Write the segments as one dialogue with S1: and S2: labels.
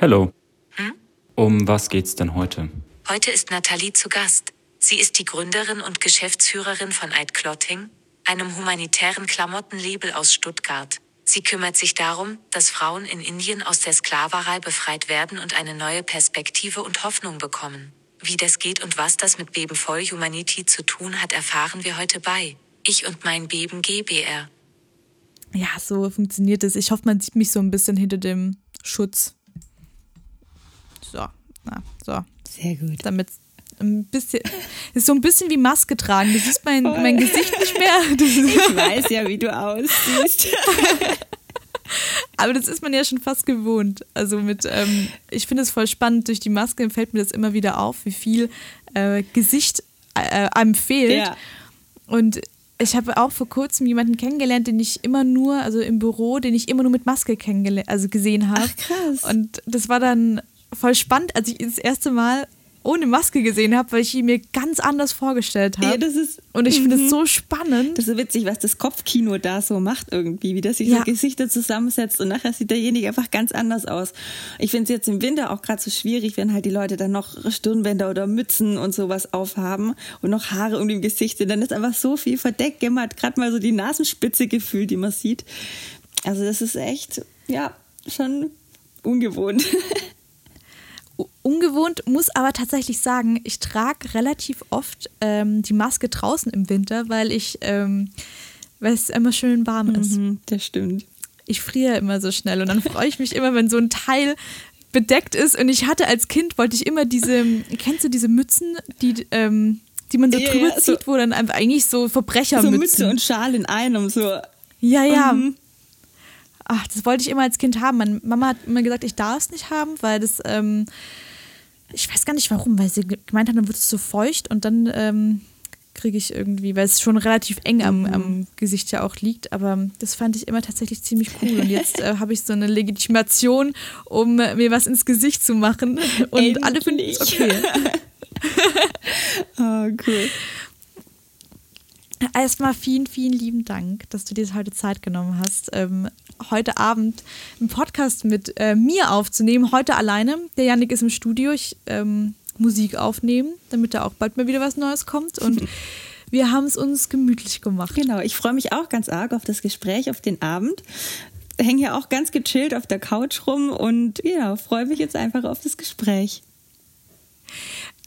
S1: Hallo. Hm? Um was geht's denn heute?
S2: Heute ist Nathalie zu Gast. Sie ist die Gründerin und Geschäftsführerin von Eid Clothing, einem humanitären Klamottenlabel aus Stuttgart. Sie kümmert sich darum, dass Frauen in Indien aus der Sklaverei befreit werden und eine neue Perspektive und Hoffnung bekommen. Wie das geht und was das mit Beben voll Humanity zu tun hat, erfahren wir heute bei Ich und mein Beben GBR.
S3: Ja, so funktioniert es. Ich hoffe, man sieht mich so ein bisschen hinter dem Schutz. So, na, so.
S4: Sehr gut.
S3: Damit ein bisschen, ist so ein bisschen wie Maske tragen. Du siehst mein, mein Gesicht nicht mehr.
S4: ich weiß ja, wie du aussiehst.
S3: Aber das ist man ja schon fast gewohnt. Also mit, ähm, ich finde es voll spannend, durch die Maske fällt mir das immer wieder auf, wie viel äh, Gesicht äh, einem fehlt. Ja. Und ich habe auch vor kurzem jemanden kennengelernt, den ich immer nur, also im Büro, den ich immer nur mit Maske kennengelernt, also gesehen habe.
S4: Ach krass.
S3: Und das war dann voll spannend, als ich das erste Mal ohne Maske gesehen habe, weil ich ihn mir ganz anders vorgestellt habe.
S4: Ja, das ist.
S3: Und ich finde es mhm. so spannend.
S4: Das ist so witzig, was das Kopfkino da so macht irgendwie, wie das sich ja. so Gesichter zusammensetzt und nachher sieht derjenige einfach ganz anders aus. Ich finde es jetzt im Winter auch gerade so schwierig, wenn halt die Leute dann noch Stirnbänder oder Mützen und sowas aufhaben und noch Haare um dem Gesicht sind. Dann ist einfach so viel verdeckt. Man hat gerade mal so die Nasenspitze gefühlt, die man sieht. Also das ist echt, ja, schon ungewohnt.
S3: ungewohnt, muss aber tatsächlich sagen, ich trage relativ oft ähm, die Maske draußen im Winter, weil ich, ähm, weil es immer schön warm ist.
S4: Mhm, das stimmt.
S3: Ich friere immer so schnell und dann freue ich mich immer, wenn so ein Teil bedeckt ist. Und ich hatte als Kind, wollte ich immer diese, kennst du diese Mützen, die, ähm, die man so ja, drüber ja, zieht, so, wo dann einfach eigentlich so Verbrechermützen.
S4: So Mütze und Schal in einem, so.
S3: Ja, ja. Mhm. Ach, das wollte ich immer als Kind haben. Meine Mama hat immer gesagt, ich darf es nicht haben, weil das, ähm, ich weiß gar nicht warum, weil sie gemeint hat, dann wird es so feucht und dann ähm, kriege ich irgendwie, weil es schon relativ eng am, am, mhm. Gesicht ja auch liegt, aber das fand ich immer tatsächlich ziemlich cool. Und jetzt äh, habe ich so eine Legitimation, um mir was ins Gesicht zu machen. Und Endlich. alle finden es okay.
S4: oh, cool.
S3: Erstmal vielen, vielen lieben Dank, dass du dir heute Zeit genommen hast, ähm, heute Abend einen Podcast mit äh, mir aufzunehmen. Heute alleine. Der Janik ist im Studio. Ich ähm, Musik aufnehmen, damit da auch bald mal wieder was Neues kommt. Und wir haben es uns gemütlich gemacht.
S4: Genau, ich freue mich auch ganz arg auf das Gespräch, auf den Abend. Hänge ja auch ganz gechillt auf der Couch rum und ja, freue mich jetzt einfach auf das Gespräch.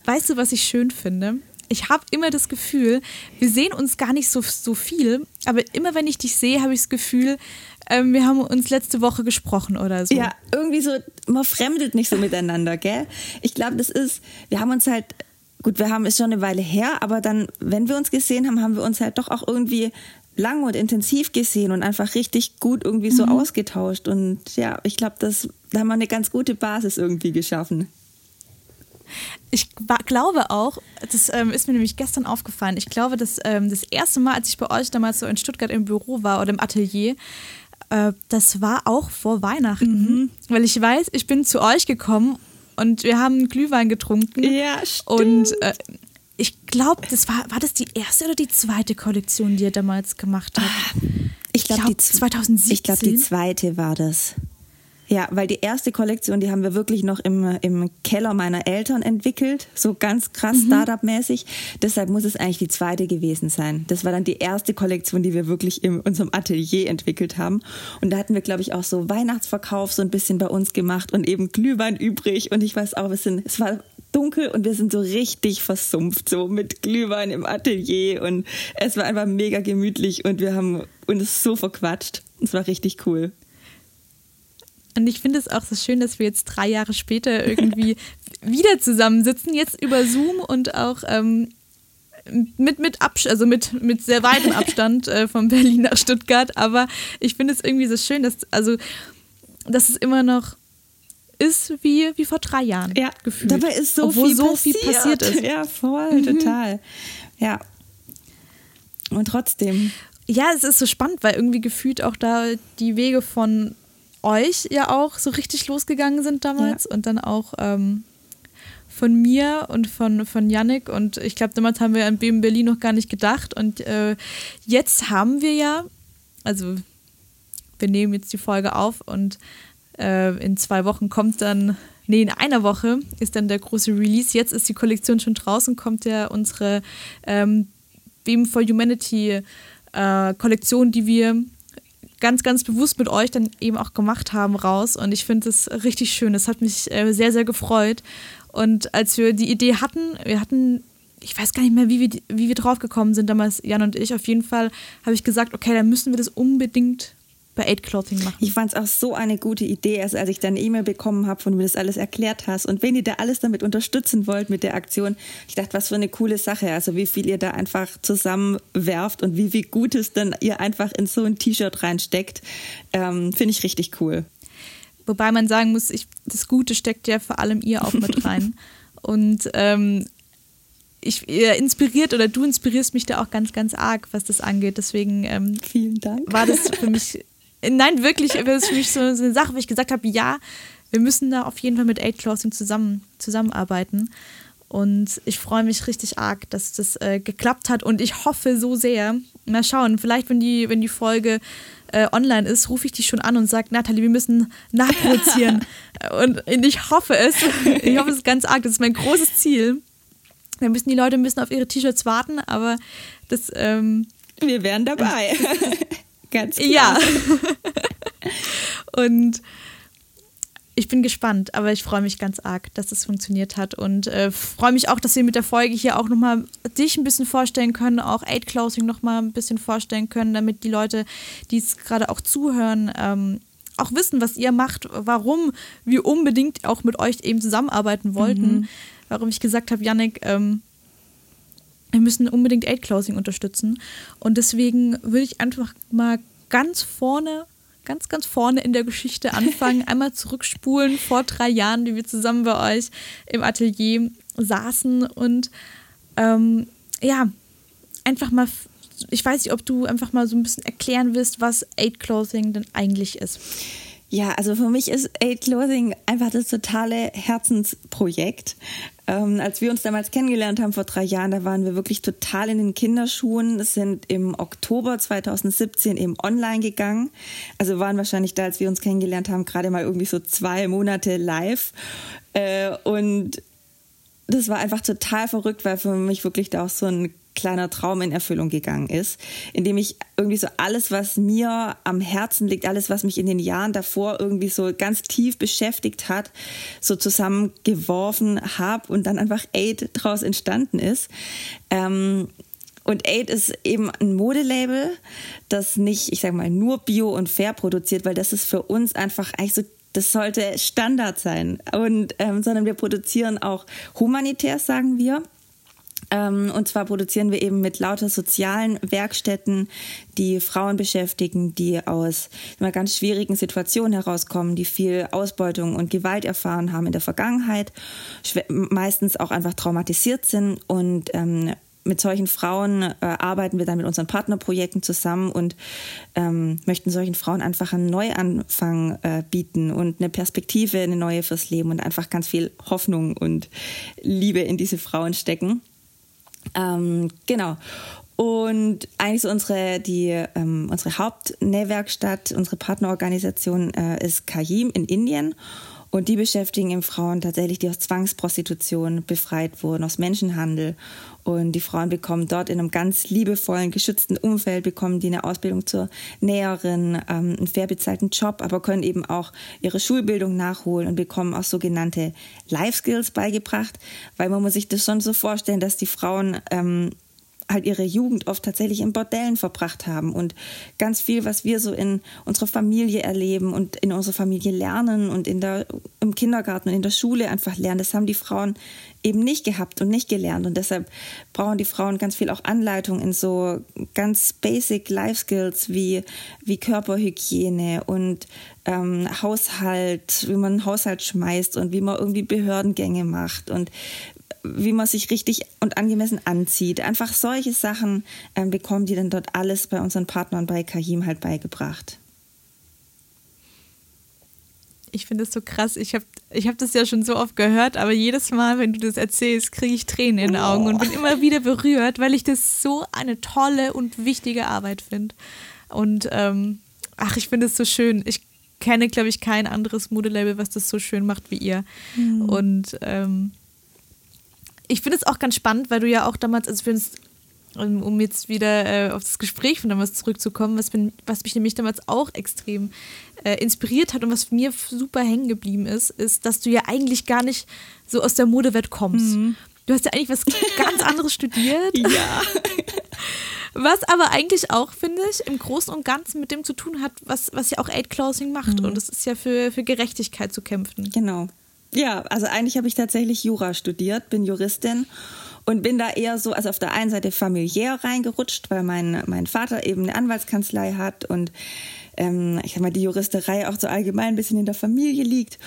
S3: Weißt du, was ich schön finde? ich habe immer das Gefühl, wir sehen uns gar nicht so, so viel, aber immer wenn ich dich sehe, habe ich das Gefühl, ähm, wir haben uns letzte Woche gesprochen oder so.
S4: Ja, irgendwie so, man fremdet nicht so miteinander, gell? Ich glaube, das ist, wir haben uns halt, gut, wir haben es schon eine Weile her, aber dann, wenn wir uns gesehen haben, haben wir uns halt doch auch irgendwie lang und intensiv gesehen und einfach richtig gut irgendwie so mhm. ausgetauscht. Und ja, ich glaube, da haben wir eine ganz gute Basis irgendwie geschaffen.
S3: Ich glaube auch, das ähm, ist mir nämlich gestern aufgefallen, ich glaube, dass ähm, das erste Mal, als ich bei euch damals so in Stuttgart im Büro war oder im Atelier, äh, das war auch vor Weihnachten. Mhm. Weil ich weiß, ich bin zu euch gekommen und wir haben Glühwein getrunken.
S4: Ja, stimmt.
S3: Und äh, ich glaube, das war, war das die erste oder die zweite Kollektion, die ihr damals gemacht habt? Ah,
S4: ich glaube, glaub, 2017. Ich glaube, die zweite war das. Ja, weil die erste Kollektion, die haben wir wirklich noch im, im Keller meiner Eltern entwickelt, so ganz krass mhm. Startup-mäßig. Deshalb muss es eigentlich die zweite gewesen sein. Das war dann die erste Kollektion, die wir wirklich in unserem Atelier entwickelt haben. Und da hatten wir, glaube ich, auch so Weihnachtsverkauf so ein bisschen bei uns gemacht und eben Glühwein übrig. Und ich weiß auch, wir sind, es war dunkel und wir sind so richtig versumpft, so mit Glühwein im Atelier. Und es war einfach mega gemütlich und wir haben uns so verquatscht. Es war richtig cool.
S3: Und ich finde es auch so schön, dass wir jetzt drei Jahre später irgendwie wieder zusammensitzen, jetzt über Zoom und auch ähm, mit, mit, Abs also mit, mit sehr weitem Abstand äh, von Berlin nach Stuttgart. Aber ich finde es irgendwie so schön, dass, also, dass es immer noch ist wie, wie vor drei Jahren
S4: ja,
S3: gefühlt.
S4: Dabei ist so, viel, so passiert. viel passiert ist. Ja, voll, mhm. total. Ja. Und trotzdem.
S3: Ja, es ist so spannend, weil irgendwie gefühlt auch da die Wege von euch ja auch so richtig losgegangen sind damals ja. und dann auch ähm, von mir und von, von Yannick und ich glaube, damals haben wir an BM Berlin noch gar nicht gedacht und äh, jetzt haben wir ja, also wir nehmen jetzt die Folge auf und äh, in zwei Wochen kommt dann, nee, in einer Woche ist dann der große Release. Jetzt ist die Kollektion schon draußen, kommt ja unsere ähm, Beam for Humanity äh, Kollektion, die wir ganz, ganz bewusst mit euch dann eben auch gemacht haben, raus. Und ich finde es richtig schön. Es hat mich äh, sehr, sehr gefreut. Und als wir die Idee hatten, wir hatten, ich weiß gar nicht mehr, wie wir, wie wir drauf gekommen sind damals, Jan und ich, auf jeden Fall habe ich gesagt, okay, dann müssen wir das unbedingt bei Aid Clothing machen.
S4: Ich fand es auch so eine gute Idee, also als ich dann eine E-Mail bekommen habe, von du mir das alles erklärt hast und wenn ihr da alles damit unterstützen wollt mit der Aktion, ich dachte, was für eine coole Sache, also wie viel ihr da einfach zusammenwerft und wie viel Gutes dann ihr einfach in so ein T-Shirt reinsteckt, ähm, finde ich richtig cool.
S3: Wobei man sagen muss, ich, das Gute steckt ja vor allem ihr auch mit rein und ähm, ich ihr inspiriert oder du inspirierst mich da auch ganz, ganz arg, was das angeht. Deswegen ähm,
S4: vielen Dank.
S3: War das für mich Nein, wirklich, das ist für mich so, eine Sache, wo ich gesagt habe, ja, wir müssen da auf jeden Fall mit Aid Closing zusammen, zusammenarbeiten. Und ich freue mich richtig arg, dass das äh, geklappt hat. Und ich hoffe so sehr, mal schauen, vielleicht, wenn die, wenn die Folge äh, online ist, rufe ich dich schon an und sage, Nathalie, wir müssen nachproduzieren. und ich hoffe es. Ich hoffe es ganz arg. Das ist mein großes Ziel. Da müssen die Leute ein bisschen auf ihre T-Shirts warten, aber das. Ähm,
S4: wir wären dabei.
S3: Ganz klar. Ja. und ich bin gespannt, aber ich freue mich ganz arg, dass das funktioniert hat und äh, freue mich auch, dass wir mit der Folge hier auch nochmal dich ein bisschen vorstellen können, auch Aid Closing nochmal ein bisschen vorstellen können, damit die Leute, die es gerade auch zuhören, ähm, auch wissen, was ihr macht, warum wir unbedingt auch mit euch eben zusammenarbeiten wollten, mhm. warum ich gesagt habe, Yannick, ähm, wir müssen unbedingt Aid Closing unterstützen. Und deswegen würde ich einfach mal ganz vorne, ganz, ganz vorne in der Geschichte anfangen, einmal zurückspulen vor drei Jahren, die wir zusammen bei euch im Atelier saßen und ähm, ja, einfach mal, ich weiß nicht, ob du einfach mal so ein bisschen erklären willst, was Aid Clothing denn eigentlich ist.
S4: Ja, also für mich ist Aid Clothing einfach das totale Herzensprojekt. Ähm, als wir uns damals kennengelernt haben vor drei Jahren, da waren wir wirklich total in den Kinderschuhen, sind im Oktober 2017 eben online gegangen. Also waren wahrscheinlich da, als wir uns kennengelernt haben, gerade mal irgendwie so zwei Monate live. Äh, und das war einfach total verrückt, weil für mich wirklich da auch so ein kleiner Traum in Erfüllung gegangen ist, indem ich irgendwie so alles, was mir am Herzen liegt, alles, was mich in den Jahren davor irgendwie so ganz tief beschäftigt hat, so zusammengeworfen habe und dann einfach Aid draus entstanden ist. Ähm, und Aid ist eben ein Modelabel, das nicht, ich sag mal, nur bio und fair produziert, weil das ist für uns einfach eigentlich so das sollte Standard sein. Und ähm, sondern wir produzieren auch humanitär, sagen wir. Ähm, und zwar produzieren wir eben mit lauter sozialen Werkstätten, die Frauen beschäftigen, die aus immer ganz schwierigen Situationen herauskommen, die viel Ausbeutung und Gewalt erfahren haben in der Vergangenheit, meistens auch einfach traumatisiert sind und ähm, mit solchen Frauen äh, arbeiten wir dann mit unseren Partnerprojekten zusammen und ähm, möchten solchen Frauen einfach einen Neuanfang äh, bieten und eine Perspektive, eine neue fürs Leben und einfach ganz viel Hoffnung und Liebe in diese Frauen stecken. Ähm, genau. Und eigentlich so unsere, die, ähm, unsere Hauptnähwerkstatt, unsere Partnerorganisation äh, ist Kajim in Indien. Und die beschäftigen eben Frauen tatsächlich, die aus Zwangsprostitution befreit wurden, aus Menschenhandel. Und die Frauen bekommen dort in einem ganz liebevollen, geschützten Umfeld, bekommen die eine Ausbildung zur Näherin, ähm, einen fair bezahlten Job, aber können eben auch ihre Schulbildung nachholen und bekommen auch sogenannte Life Skills beigebracht, weil man muss sich das schon so vorstellen, dass die Frauen ähm, halt ihre Jugend oft tatsächlich in Bordellen verbracht haben und ganz viel, was wir so in unserer Familie erleben und in unserer Familie lernen und in der, im Kindergarten und in der Schule einfach lernen, das haben die Frauen eben nicht gehabt und nicht gelernt und deshalb brauchen die Frauen ganz viel auch Anleitung in so ganz basic Life Skills wie, wie Körperhygiene und ähm, Haushalt, wie man einen Haushalt schmeißt und wie man irgendwie Behördengänge macht und wie man sich richtig und angemessen anzieht. Einfach solche Sachen ähm, bekommen die dann dort alles bei unseren Partnern bei Kahim halt beigebracht.
S3: Ich finde das so krass. Ich habe ich hab das ja schon so oft gehört, aber jedes Mal, wenn du das erzählst, kriege ich Tränen in den Augen oh. und bin immer wieder berührt, weil ich das so eine tolle und wichtige Arbeit finde. Und ähm, ach, ich finde es so schön. Ich kenne, glaube ich, kein anderes Modelabel, was das so schön macht wie ihr. Mhm. Und ähm, ich finde es auch ganz spannend, weil du ja auch damals, also für uns um jetzt wieder äh, auf das Gespräch von damals zurückzukommen, was, bin, was mich nämlich damals auch extrem äh, inspiriert hat und was mir super hängen geblieben ist, ist, dass du ja eigentlich gar nicht so aus der Modewelt kommst. Mhm. Du hast ja eigentlich was ganz anderes studiert.
S4: Ja.
S3: Was aber eigentlich auch, finde ich, im Großen und Ganzen mit dem zu tun hat, was, was ja auch Aid Closing macht. Mhm. Und das ist ja für, für Gerechtigkeit zu kämpfen.
S4: Genau. Ja, also eigentlich habe ich tatsächlich Jura studiert, bin Juristin und bin da eher so, also auf der einen Seite familiär reingerutscht, weil mein, mein Vater eben eine Anwaltskanzlei hat und ähm, ich sag mal, die Juristerei auch so allgemein ein bisschen in der Familie liegt.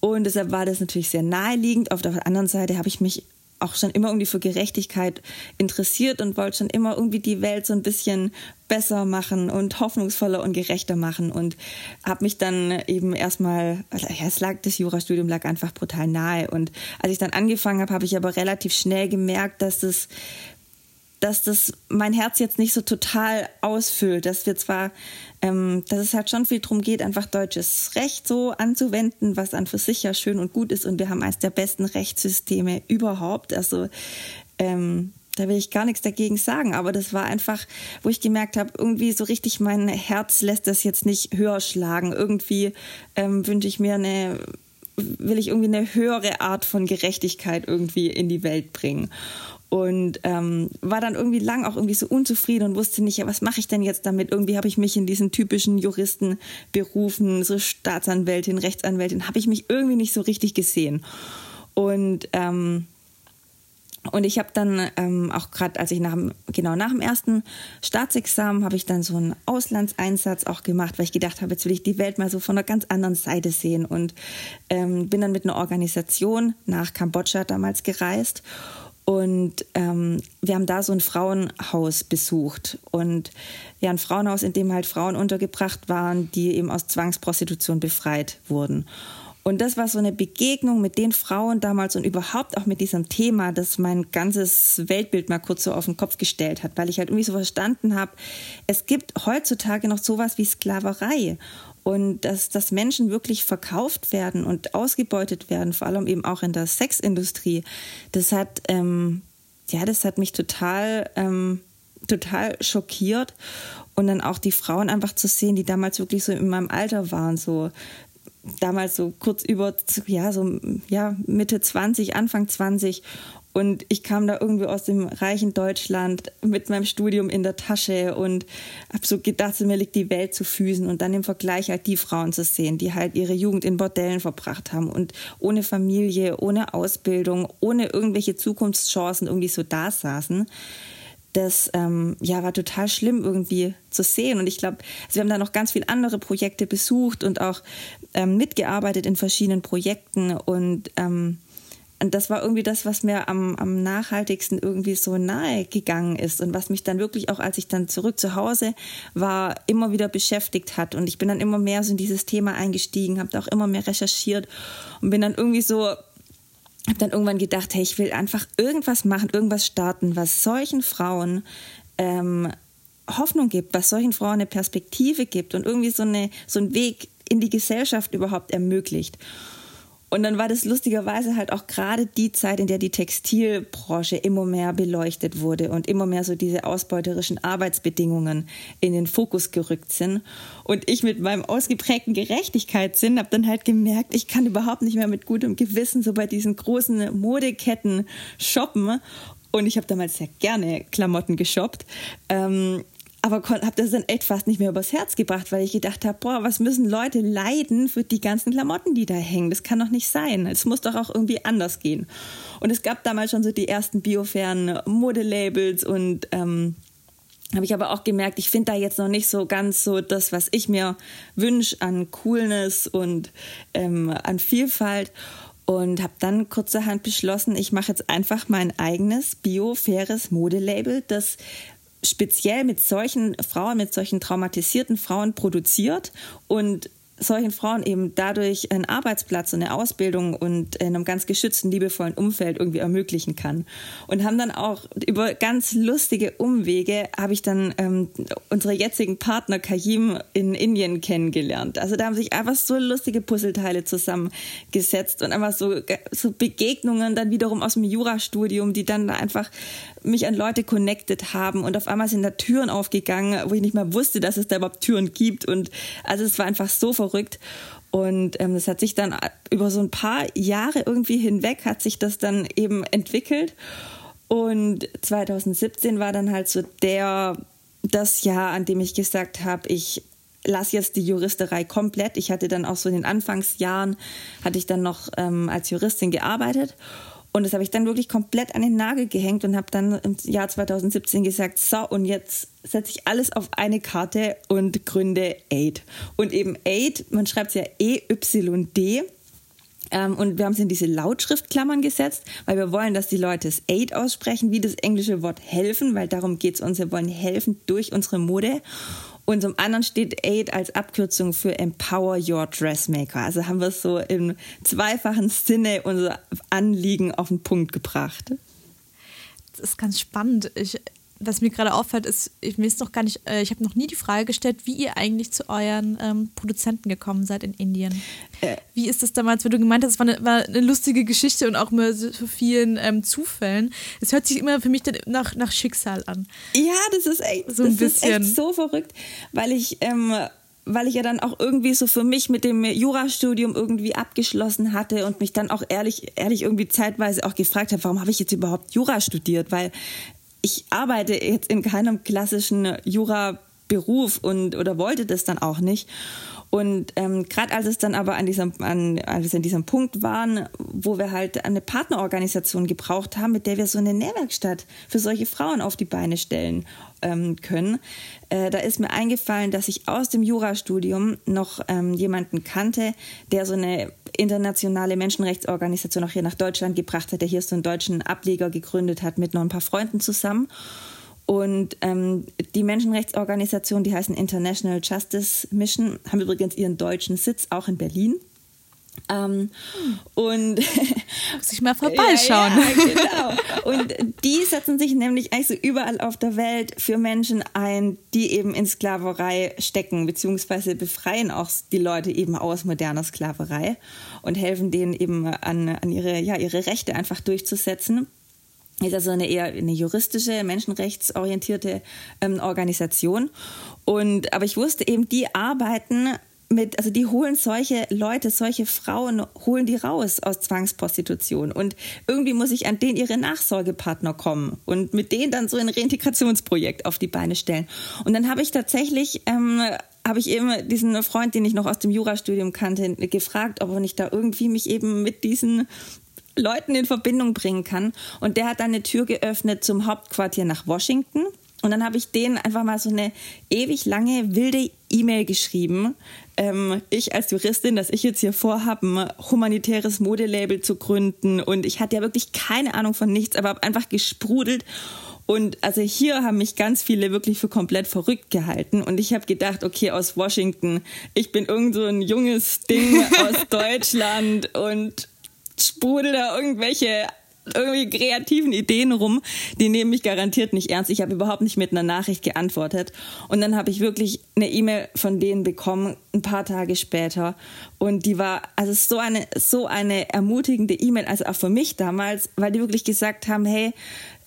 S4: Und deshalb war das natürlich sehr naheliegend. Auf der anderen Seite habe ich mich auch schon immer irgendwie für Gerechtigkeit interessiert und wollte schon immer irgendwie die Welt so ein bisschen besser machen und hoffnungsvoller und gerechter machen und habe mich dann eben erstmal, also ja, es lag, das Jurastudium lag einfach brutal nahe und als ich dann angefangen habe, habe ich aber relativ schnell gemerkt, dass das dass das mein Herz jetzt nicht so total ausfüllt, dass wir zwar, ähm, dass es halt schon viel darum geht, einfach deutsches Recht so anzuwenden, was an für sich ja schön und gut ist und wir haben eines der besten Rechtssysteme überhaupt. Also ähm, da will ich gar nichts dagegen sagen, aber das war einfach, wo ich gemerkt habe, irgendwie so richtig mein Herz lässt das jetzt nicht höher schlagen. Irgendwie ähm, wünsche ich mir eine, will ich irgendwie eine höhere Art von Gerechtigkeit irgendwie in die Welt bringen und ähm, war dann irgendwie lang auch irgendwie so unzufrieden und wusste nicht, ja, was mache ich denn jetzt damit? Irgendwie habe ich mich in diesen typischen Juristen berufen, so Staatsanwältin, Rechtsanwältin, habe ich mich irgendwie nicht so richtig gesehen. Und ähm, und ich habe dann ähm, auch gerade, als ich nach dem, genau nach dem ersten Staatsexamen, habe ich dann so einen Auslandseinsatz auch gemacht, weil ich gedacht habe, jetzt will ich die Welt mal so von einer ganz anderen Seite sehen und ähm, bin dann mit einer Organisation nach Kambodscha damals gereist und ähm, wir haben da so ein Frauenhaus besucht. Und ja, ein Frauenhaus, in dem halt Frauen untergebracht waren, die eben aus Zwangsprostitution befreit wurden. Und das war so eine Begegnung mit den Frauen damals und überhaupt auch mit diesem Thema, das mein ganzes Weltbild mal kurz so auf den Kopf gestellt hat, weil ich halt irgendwie so verstanden habe, es gibt heutzutage noch sowas wie Sklaverei und dass, dass Menschen wirklich verkauft werden und ausgebeutet werden, vor allem eben auch in der Sexindustrie, das hat, ähm, ja, das hat mich total, ähm, total schockiert. Und dann auch die Frauen einfach zu sehen, die damals wirklich so in meinem Alter waren, so damals so kurz über, ja, so, ja, Mitte 20, Anfang 20 und ich kam da irgendwie aus dem reichen Deutschland mit meinem Studium in der Tasche und habe so gedacht, mir liegt die Welt zu Füßen. Und dann im Vergleich halt die Frauen zu sehen, die halt ihre Jugend in Bordellen verbracht haben und ohne Familie, ohne Ausbildung, ohne irgendwelche Zukunftschancen irgendwie so da saßen. Das ähm, ja, war total schlimm irgendwie zu sehen. Und ich glaube, also wir haben da noch ganz viele andere Projekte besucht und auch ähm, mitgearbeitet in verschiedenen Projekten. Und ähm, und das war irgendwie das, was mir am, am nachhaltigsten irgendwie so nahe gegangen ist und was mich dann wirklich auch, als ich dann zurück zu Hause war, immer wieder beschäftigt hat. Und ich bin dann immer mehr so in dieses Thema eingestiegen, habe auch immer mehr recherchiert und bin dann irgendwie so habe dann irgendwann gedacht, hey, ich will einfach irgendwas machen, irgendwas starten, was solchen Frauen ähm, Hoffnung gibt, was solchen Frauen eine Perspektive gibt und irgendwie so, eine, so einen Weg in die Gesellschaft überhaupt ermöglicht. Und dann war das lustigerweise halt auch gerade die Zeit, in der die Textilbranche immer mehr beleuchtet wurde und immer mehr so diese ausbeuterischen Arbeitsbedingungen in den Fokus gerückt sind. Und ich mit meinem ausgeprägten Gerechtigkeitssinn habe dann halt gemerkt, ich kann überhaupt nicht mehr mit gutem Gewissen so bei diesen großen Modeketten shoppen. Und ich habe damals sehr gerne Klamotten geshoppt. Ähm, aber habe das dann echt fast nicht mehr übers Herz gebracht, weil ich gedacht habe, boah, was müssen Leute leiden für die ganzen Klamotten, die da hängen? Das kann doch nicht sein. Es muss doch auch irgendwie anders gehen. Und es gab damals schon so die ersten biofairen Modelabels und ähm, habe ich aber auch gemerkt, ich finde da jetzt noch nicht so ganz so das, was ich mir wünsche an Coolness und ähm, an Vielfalt und habe dann kurzerhand beschlossen, ich mache jetzt einfach mein eigenes bio-faires Modelabel, das speziell mit solchen Frauen, mit solchen traumatisierten Frauen produziert. Und solchen Frauen eben dadurch einen Arbeitsplatz und eine Ausbildung und in einem ganz geschützten, liebevollen Umfeld irgendwie ermöglichen kann. Und haben dann auch über ganz lustige Umwege, habe ich dann ähm, unsere jetzigen Partner Kayim in Indien kennengelernt. Also da haben sich einfach so lustige Puzzleteile zusammengesetzt und einfach so, so Begegnungen dann wiederum aus dem Jurastudium, die dann einfach mich an Leute connected haben und auf einmal sind da Türen aufgegangen, wo ich nicht mal wusste, dass es da überhaupt Türen gibt und also es war einfach so verrückt und ähm, das hat sich dann über so ein paar Jahre irgendwie hinweg hat sich das dann eben entwickelt. Und 2017 war dann halt so der das Jahr, an dem ich gesagt habe, ich lasse jetzt die Juristerei komplett. Ich hatte dann auch so in den Anfangsjahren, hatte ich dann noch ähm, als Juristin gearbeitet und das habe ich dann wirklich komplett an den Nagel gehängt und habe dann im Jahr 2017 gesagt, so und jetzt setze ich alles auf eine Karte und gründe AID. Und eben AID, man schreibt es ja E-Y-D. Ähm, und wir haben es in diese Lautschriftklammern gesetzt, weil wir wollen, dass die Leute es Aid aussprechen, wie das englische Wort helfen, weil darum geht es uns. Wir wollen helfen durch unsere Mode. Und zum anderen steht AID als Abkürzung für Empower Your Dressmaker. Also haben wir es so im zweifachen Sinne unser Anliegen auf den Punkt gebracht.
S3: Das ist ganz spannend. Ich was mir gerade auffällt, ist, ich, mir ist noch gar nicht, äh, ich habe noch nie die Frage gestellt, wie ihr eigentlich zu euren ähm, Produzenten gekommen seid in Indien. Äh, wie ist das damals, wenn du gemeint hast, es war eine, war eine lustige Geschichte und auch mit so vielen ähm, Zufällen. Es hört sich immer für mich nach, nach Schicksal an.
S4: Ja, das ist echt so, ein bisschen. So verrückt, weil ich ähm, weil ich ja dann auch irgendwie so für mich mit dem Jurastudium irgendwie abgeschlossen hatte und mich dann auch ehrlich, ehrlich irgendwie zeitweise auch gefragt habe, warum habe ich jetzt überhaupt Jura studiert? Weil ich arbeite jetzt in keinem klassischen Jura-Beruf und oder wollte das dann auch nicht. Und ähm, gerade als es dann aber an diesem, an, als wir diesem Punkt waren, wo wir halt eine Partnerorganisation gebraucht haben, mit der wir so eine Nährwerkstatt für solche Frauen auf die Beine stellen ähm, können, äh, da ist mir eingefallen, dass ich aus dem Jurastudium noch ähm, jemanden kannte, der so eine internationale Menschenrechtsorganisation auch hier nach Deutschland gebracht hat, der hier so einen deutschen Ableger gegründet hat mit noch ein paar Freunden zusammen. Und ähm, die Menschenrechtsorganisation, die heißen International Justice Mission, haben übrigens ihren deutschen Sitz auch in Berlin. Ähm, und
S3: muss ich mal vorbeischauen. Ja, ja,
S4: genau. Und die setzen sich nämlich eigentlich so überall auf der Welt für Menschen ein, die eben in Sklaverei stecken, beziehungsweise befreien auch die Leute eben aus moderner Sklaverei und helfen denen eben an, an ihre, ja, ihre Rechte einfach durchzusetzen ist also eine eher eine juristische, menschenrechtsorientierte ähm, Organisation. Und aber ich wusste eben, die arbeiten mit, also die holen solche Leute, solche Frauen, holen die raus aus Zwangsprostitution. Und irgendwie muss ich an denen ihre Nachsorgepartner kommen und mit denen dann so ein Reintegrationsprojekt auf die Beine stellen. Und dann habe ich tatsächlich, ähm, habe ich eben diesen Freund, den ich noch aus dem Jurastudium kannte, gefragt, ob nicht da irgendwie mich eben mit diesen Leuten in Verbindung bringen kann. Und der hat dann eine Tür geöffnet zum Hauptquartier nach Washington. Und dann habe ich denen einfach mal so eine ewig lange, wilde E-Mail geschrieben. Ähm, ich als Juristin, dass ich jetzt hier vorhabe, ein humanitäres Modelabel zu gründen. Und ich hatte ja wirklich keine Ahnung von nichts, aber habe einfach gesprudelt. Und also hier haben mich ganz viele wirklich für komplett verrückt gehalten. Und ich habe gedacht, okay, aus Washington, ich bin irgend so ein junges Ding aus Deutschland und sprudel da irgendwelche irgendwie kreativen Ideen rum, die nehmen mich garantiert nicht ernst. Ich habe überhaupt nicht mit einer Nachricht geantwortet. Und dann habe ich wirklich eine E-Mail von denen bekommen, ein paar Tage später. Und die war, also so eine, so eine ermutigende E-Mail, also auch für mich damals, weil die wirklich gesagt haben, hey,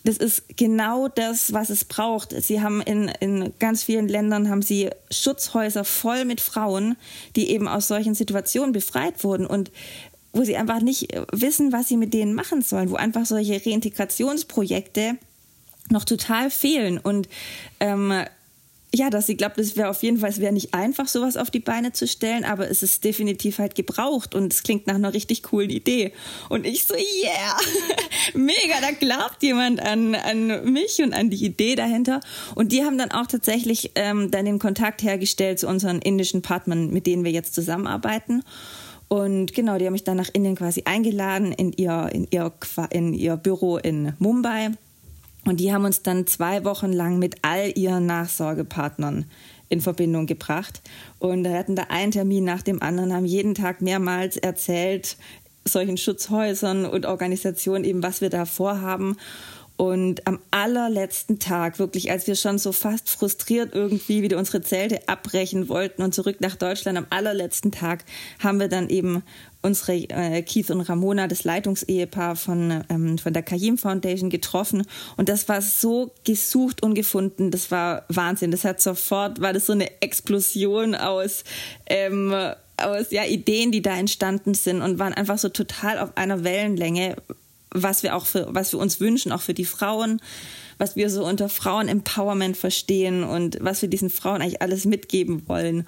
S4: das ist genau das, was es braucht. Sie haben in, in ganz vielen Ländern haben sie Schutzhäuser voll mit Frauen, die eben aus solchen Situationen befreit wurden. Und wo sie einfach nicht äh, wissen, was sie mit denen machen sollen, wo einfach solche Reintegrationsprojekte noch total fehlen. Und ähm, ja, dass sie glaubt, es wäre auf jeden Fall, es wäre nicht einfach, sowas auf die Beine zu stellen, aber es ist definitiv halt gebraucht und es klingt nach einer richtig coolen Idee. Und ich so, yeah, mega, da glaubt jemand an, an mich und an die Idee dahinter. Und die haben dann auch tatsächlich ähm, dann den Kontakt hergestellt zu unseren indischen Partnern, mit denen wir jetzt zusammenarbeiten. Und genau, die haben mich dann nach Indien quasi eingeladen in ihr, in ihr, in ihr Büro in Mumbai. Und die haben uns dann zwei Wochen lang mit all ihren Nachsorgepartnern in Verbindung gebracht. Und wir hatten da einen Termin nach dem anderen, haben jeden Tag mehrmals erzählt, solchen Schutzhäusern und Organisationen eben, was wir da vorhaben. Und am allerletzten Tag, wirklich, als wir schon so fast frustriert irgendwie wieder unsere Zelte abbrechen wollten und zurück nach Deutschland, am allerletzten Tag haben wir dann eben unsere äh, Keith und Ramona, das Leitungsehepaar von, ähm, von der Kayim Foundation, getroffen. Und das war so gesucht und gefunden. Das war Wahnsinn. Das hat sofort, war das so eine Explosion aus, ähm, aus ja, Ideen, die da entstanden sind und waren einfach so total auf einer Wellenlänge, was wir auch für, was wir uns wünschen, auch für die Frauen, was wir so unter Frauen-Empowerment verstehen und was wir diesen Frauen eigentlich alles mitgeben wollen.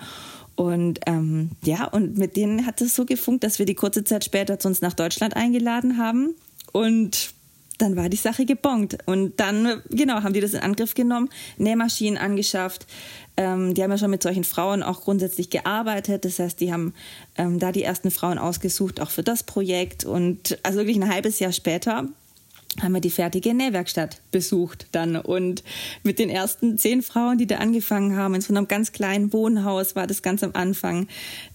S4: Und ähm, ja, und mit denen hat es so gefunkt, dass wir die kurze Zeit später zu uns nach Deutschland eingeladen haben. Und dann war die Sache gebongt. Und dann, genau, haben die das in Angriff genommen, Nähmaschinen angeschafft. Ähm, die haben ja schon mit solchen Frauen auch grundsätzlich gearbeitet. Das heißt, die haben ähm, da die ersten Frauen ausgesucht, auch für das Projekt. Und also wirklich ein halbes Jahr später haben wir die fertige Nähwerkstatt besucht dann und mit den ersten zehn Frauen, die da angefangen haben, in so einem ganz kleinen Wohnhaus war das ganz am Anfang.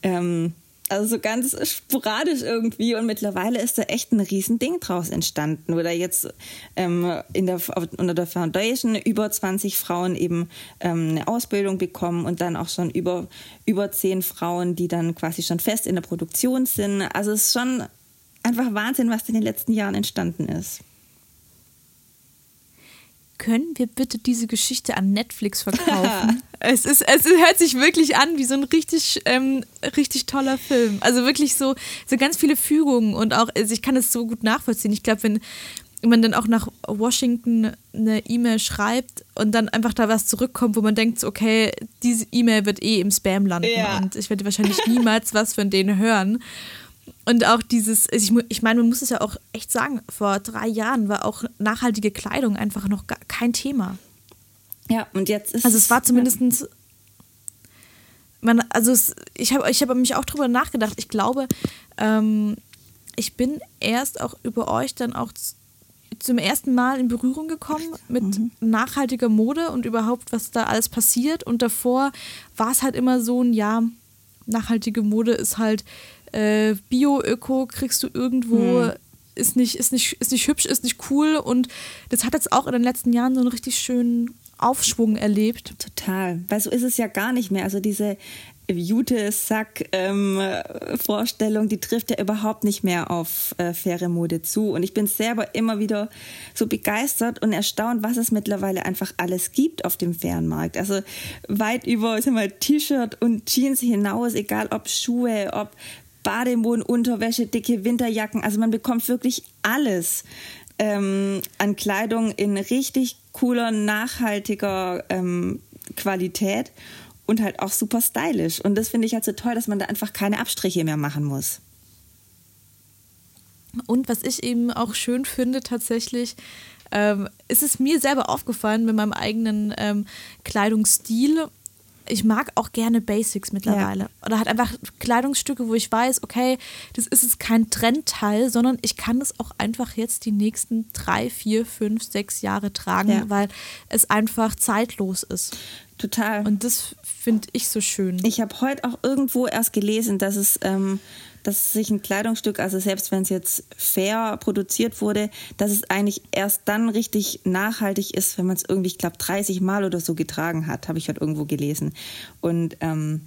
S4: Ähm, also so ganz sporadisch irgendwie und mittlerweile ist da echt ein Riesending draus entstanden. Oder jetzt ähm, in der, unter der Foundation über 20 Frauen eben ähm, eine Ausbildung bekommen und dann auch schon über, über 10 Frauen, die dann quasi schon fest in der Produktion sind. Also es ist schon einfach Wahnsinn, was in den letzten Jahren entstanden ist
S3: können wir bitte diese Geschichte an Netflix verkaufen? es, ist, es hört sich wirklich an wie so ein richtig, ähm, richtig toller Film. Also wirklich so, so ganz viele Fügungen und auch, also ich kann es so gut nachvollziehen. Ich glaube, wenn man dann auch nach Washington eine E-Mail schreibt und dann einfach da was zurückkommt, wo man denkt, okay, diese E-Mail wird eh im Spam landen ja. und ich werde wahrscheinlich niemals was von denen hören. Und auch dieses, ich, ich meine, man muss es ja auch echt sagen, vor drei Jahren war auch nachhaltige Kleidung einfach noch gar kein Thema.
S4: Ja, und jetzt ist
S3: Also es war zumindest. Man, also es, ich habe ich hab mich auch drüber nachgedacht. Ich glaube, ähm, ich bin erst auch über euch dann auch zum ersten Mal in Berührung gekommen mit mhm. nachhaltiger Mode und überhaupt, was da alles passiert. Und davor war es halt immer so ein, ja, nachhaltige Mode ist halt äh, Bio, Öko kriegst du irgendwo, hm. ist, nicht, ist, nicht, ist nicht hübsch, ist nicht cool. Und das hat jetzt auch in den letzten Jahren so einen richtig schönen Aufschwung erlebt.
S4: Total. Weil so ist es ja gar nicht mehr. Also diese Jute-Sack-Vorstellung, ähm, die trifft ja überhaupt nicht mehr auf äh, faire Mode zu. Und ich bin selber immer wieder so begeistert und erstaunt, was es mittlerweile einfach alles gibt auf dem fairen Markt. Also weit über T-Shirt und Jeans hinaus, egal ob Schuhe, ob Bademodenunterwäsche, dicke Winterjacken. Also man bekommt wirklich alles ähm, an Kleidung in richtig cooler, nachhaltiger ähm, Qualität und halt auch super stylisch. Und das finde ich halt so toll, dass man da einfach keine Abstriche mehr machen muss.
S3: Und was ich eben auch schön finde tatsächlich, ähm, ist es mir selber aufgefallen mit meinem eigenen ähm, Kleidungsstil ich mag auch gerne Basics mittlerweile. Ja. Oder halt einfach Kleidungsstücke, wo ich weiß, okay, das ist jetzt kein Trendteil, sondern ich kann es auch einfach jetzt die nächsten drei, vier, fünf, sechs Jahre tragen, ja. weil es einfach zeitlos ist.
S4: Total.
S3: Und das finde ich so schön.
S4: Ich habe heute auch irgendwo erst gelesen, dass es ähm, dass sich ein Kleidungsstück, also selbst wenn es jetzt fair produziert wurde, dass es eigentlich erst dann richtig nachhaltig ist, wenn man es irgendwie, ich glaube, 30 Mal oder so getragen hat, habe ich heute irgendwo gelesen. Und ähm,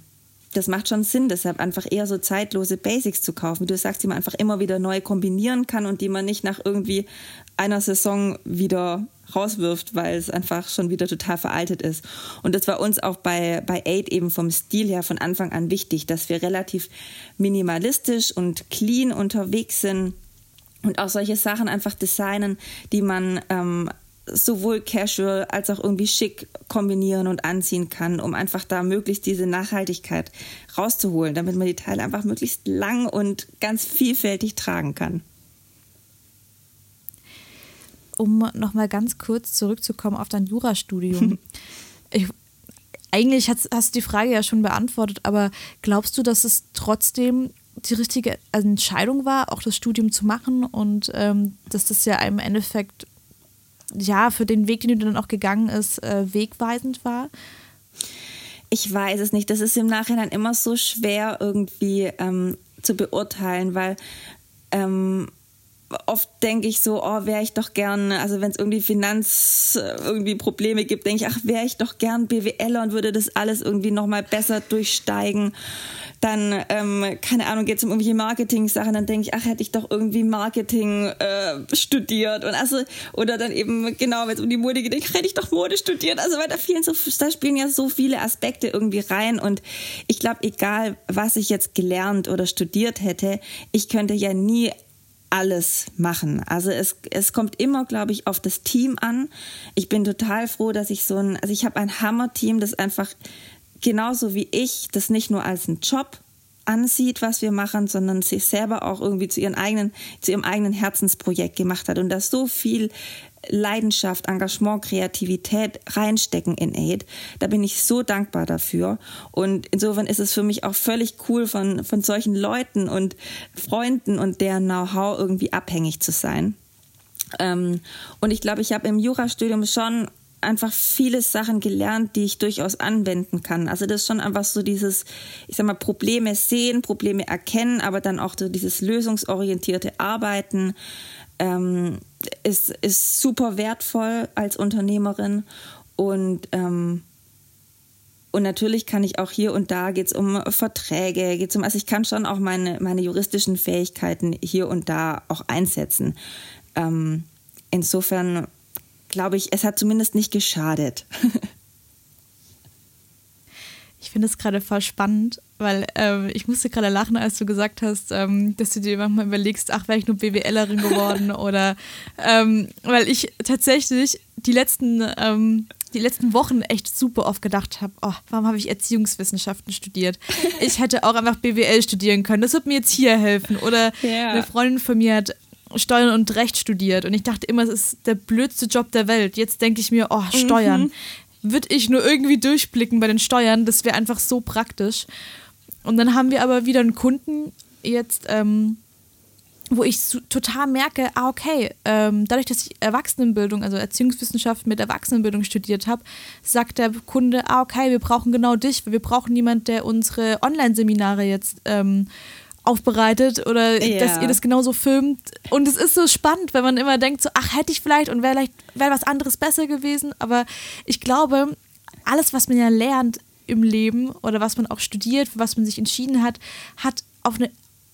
S4: das macht schon Sinn, deshalb einfach eher so zeitlose Basics zu kaufen, wie du sagst, die man einfach immer wieder neu kombinieren kann und die man nicht nach irgendwie einer Saison wieder rauswirft, weil es einfach schon wieder total veraltet ist. Und das war uns auch bei, bei Aid eben vom Stil her von Anfang an wichtig, dass wir relativ minimalistisch und clean unterwegs sind und auch solche Sachen einfach designen, die man ähm, sowohl casual als auch irgendwie schick kombinieren und anziehen kann, um einfach da möglichst diese Nachhaltigkeit rauszuholen, damit man die Teile einfach möglichst lang und ganz vielfältig tragen kann.
S3: Um nochmal ganz kurz zurückzukommen auf dein Jurastudium. ich, eigentlich hast, hast du die Frage ja schon beantwortet, aber glaubst du, dass es trotzdem die richtige Entscheidung war, auch das Studium zu machen und ähm, dass das ja im Endeffekt ja, für den Weg, den du dann auch gegangen ist, äh, wegweisend war?
S4: ich weiß es nicht. Das ist im Nachhinein immer so schwer irgendwie ähm, zu beurteilen, weil ähm, oft denke ich so, oh, wäre ich doch gern, also wenn es irgendwie Finanz, irgendwie Probleme gibt, denke ich, ach, wäre ich doch gern BWLer und würde das alles irgendwie nochmal besser durchsteigen. Dann, ähm, keine Ahnung, geht es um irgendwelche Marketing-Sachen, dann denke ich, ach, hätte ich doch irgendwie Marketing äh, studiert. Und also, oder dann eben, genau, wenn es um die Mode geht, hätte ich doch Mode studiert. Also, weil da vielen so, da spielen ja so viele Aspekte irgendwie rein. Und ich glaube, egal was ich jetzt gelernt oder studiert hätte, ich könnte ja nie alles machen. Also es, es kommt immer, glaube ich, auf das Team an. Ich bin total froh, dass ich so ein, also ich habe ein Hammer-Team, das einfach genauso wie ich das nicht nur als einen Job ansieht, was wir machen, sondern sich selber auch irgendwie zu ihren eigenen, zu ihrem eigenen Herzensprojekt gemacht hat und da so viel Leidenschaft, Engagement, Kreativität reinstecken in Aid. Da bin ich so dankbar dafür. Und insofern ist es für mich auch völlig cool, von, von solchen Leuten und Freunden und deren Know-how irgendwie abhängig zu sein. Ähm, und ich glaube, ich habe im Jurastudium schon einfach viele Sachen gelernt, die ich durchaus anwenden kann. Also das ist schon einfach so dieses, ich sag mal, Probleme sehen, Probleme erkennen, aber dann auch so dieses lösungsorientierte Arbeiten ähm, ist, ist super wertvoll als Unternehmerin und ähm, und natürlich kann ich auch hier und da geht es um Verträge, geht's um, also ich kann schon auch meine, meine juristischen Fähigkeiten hier und da auch einsetzen. Ähm, insofern glaube ich, es hat zumindest nicht geschadet.
S3: ich finde es gerade voll spannend, weil ähm, ich musste gerade lachen, als du gesagt hast, ähm, dass du dir manchmal überlegst, ach, wäre ich nur BWLerin geworden oder ähm, weil ich tatsächlich die letzten ähm, die letzten Wochen echt super oft gedacht habe, oh, warum habe ich Erziehungswissenschaften studiert? Ich hätte auch einfach BWL studieren können. Das wird mir jetzt hier helfen. Oder ja. eine Freundin von mir hat Steuern und Recht studiert und ich dachte immer, es ist der blödste Job der Welt. Jetzt denke ich mir, oh, Steuern. Mhm. Würde ich nur irgendwie durchblicken bei den Steuern, das wäre einfach so praktisch. Und dann haben wir aber wieder einen Kunden jetzt, ähm, wo ich so, total merke, ah, okay, ähm, dadurch, dass ich Erwachsenenbildung, also Erziehungswissenschaft mit Erwachsenenbildung studiert habe, sagt der Kunde, ah, okay, wir brauchen genau dich, wir brauchen jemanden, der unsere Online-Seminare jetzt ähm, aufbereitet oder ja. dass ihr das genauso filmt. Und es ist so spannend, wenn man immer denkt, so, ach, hätte ich vielleicht und wäre vielleicht wär was anderes besser gewesen. Aber ich glaube, alles, was man ja lernt im Leben oder was man auch studiert, für was man sich entschieden hat, hat auf eine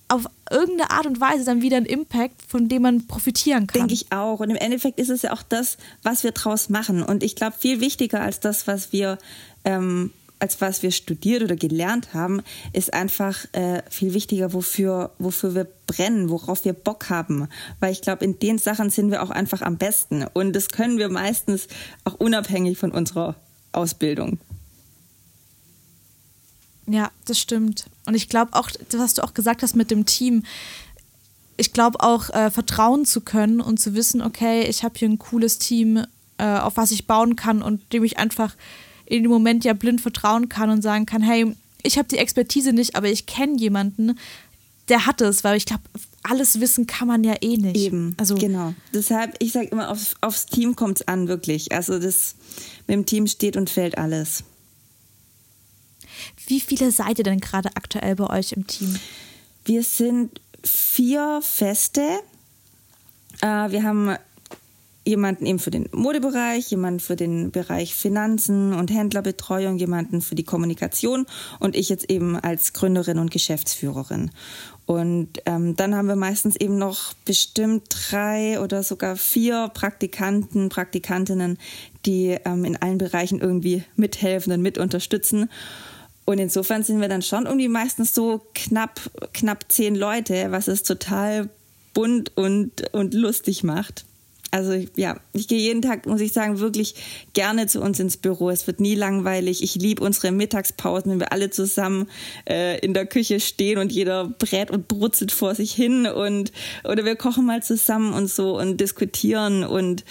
S3: auf irgendeine Art und Weise dann wieder einen Impact, von dem man profitieren kann.
S4: Denke ich auch. Und im Endeffekt ist es ja auch das, was wir draus machen. Und ich glaube, viel wichtiger als das, was wir ähm, als was wir studiert oder gelernt haben, ist einfach äh, viel wichtiger, wofür, wofür wir brennen, worauf wir Bock haben. Weil ich glaube, in den Sachen sind wir auch einfach am besten. Und das können wir meistens auch unabhängig von unserer Ausbildung.
S3: Ja, das stimmt. Und ich glaube auch, was du auch gesagt hast mit dem Team, ich glaube auch, äh, vertrauen zu können und zu wissen, okay, ich habe hier ein cooles Team, äh, auf was ich bauen kann und dem ich einfach in dem Moment ja blind vertrauen kann und sagen kann, hey, ich habe die Expertise nicht, aber ich kenne jemanden, der hat es, weil ich glaube, alles wissen kann man ja eh nicht.
S4: Eben, also genau. Deshalb, ich sage immer, auf, aufs Team kommt es an, wirklich. Also das mit dem Team steht und fällt alles.
S3: Wie viele seid ihr denn gerade aktuell bei euch im Team?
S4: Wir sind vier Feste. Äh, wir haben jemanden eben für den Modebereich, jemanden für den Bereich Finanzen und Händlerbetreuung, jemanden für die Kommunikation und ich jetzt eben als Gründerin und Geschäftsführerin. Und ähm, dann haben wir meistens eben noch bestimmt drei oder sogar vier Praktikanten, Praktikantinnen, die ähm, in allen Bereichen irgendwie mithelfen und mit unterstützen. Und insofern sind wir dann schon irgendwie meistens so knapp, knapp zehn Leute, was es total bunt und, und lustig macht. Also ja, ich gehe jeden Tag, muss ich sagen, wirklich gerne zu uns ins Büro. Es wird nie langweilig. Ich liebe unsere Mittagspausen, wenn wir alle zusammen äh, in der Küche stehen und jeder brät und brutzelt vor sich hin und oder wir kochen mal zusammen und so und diskutieren und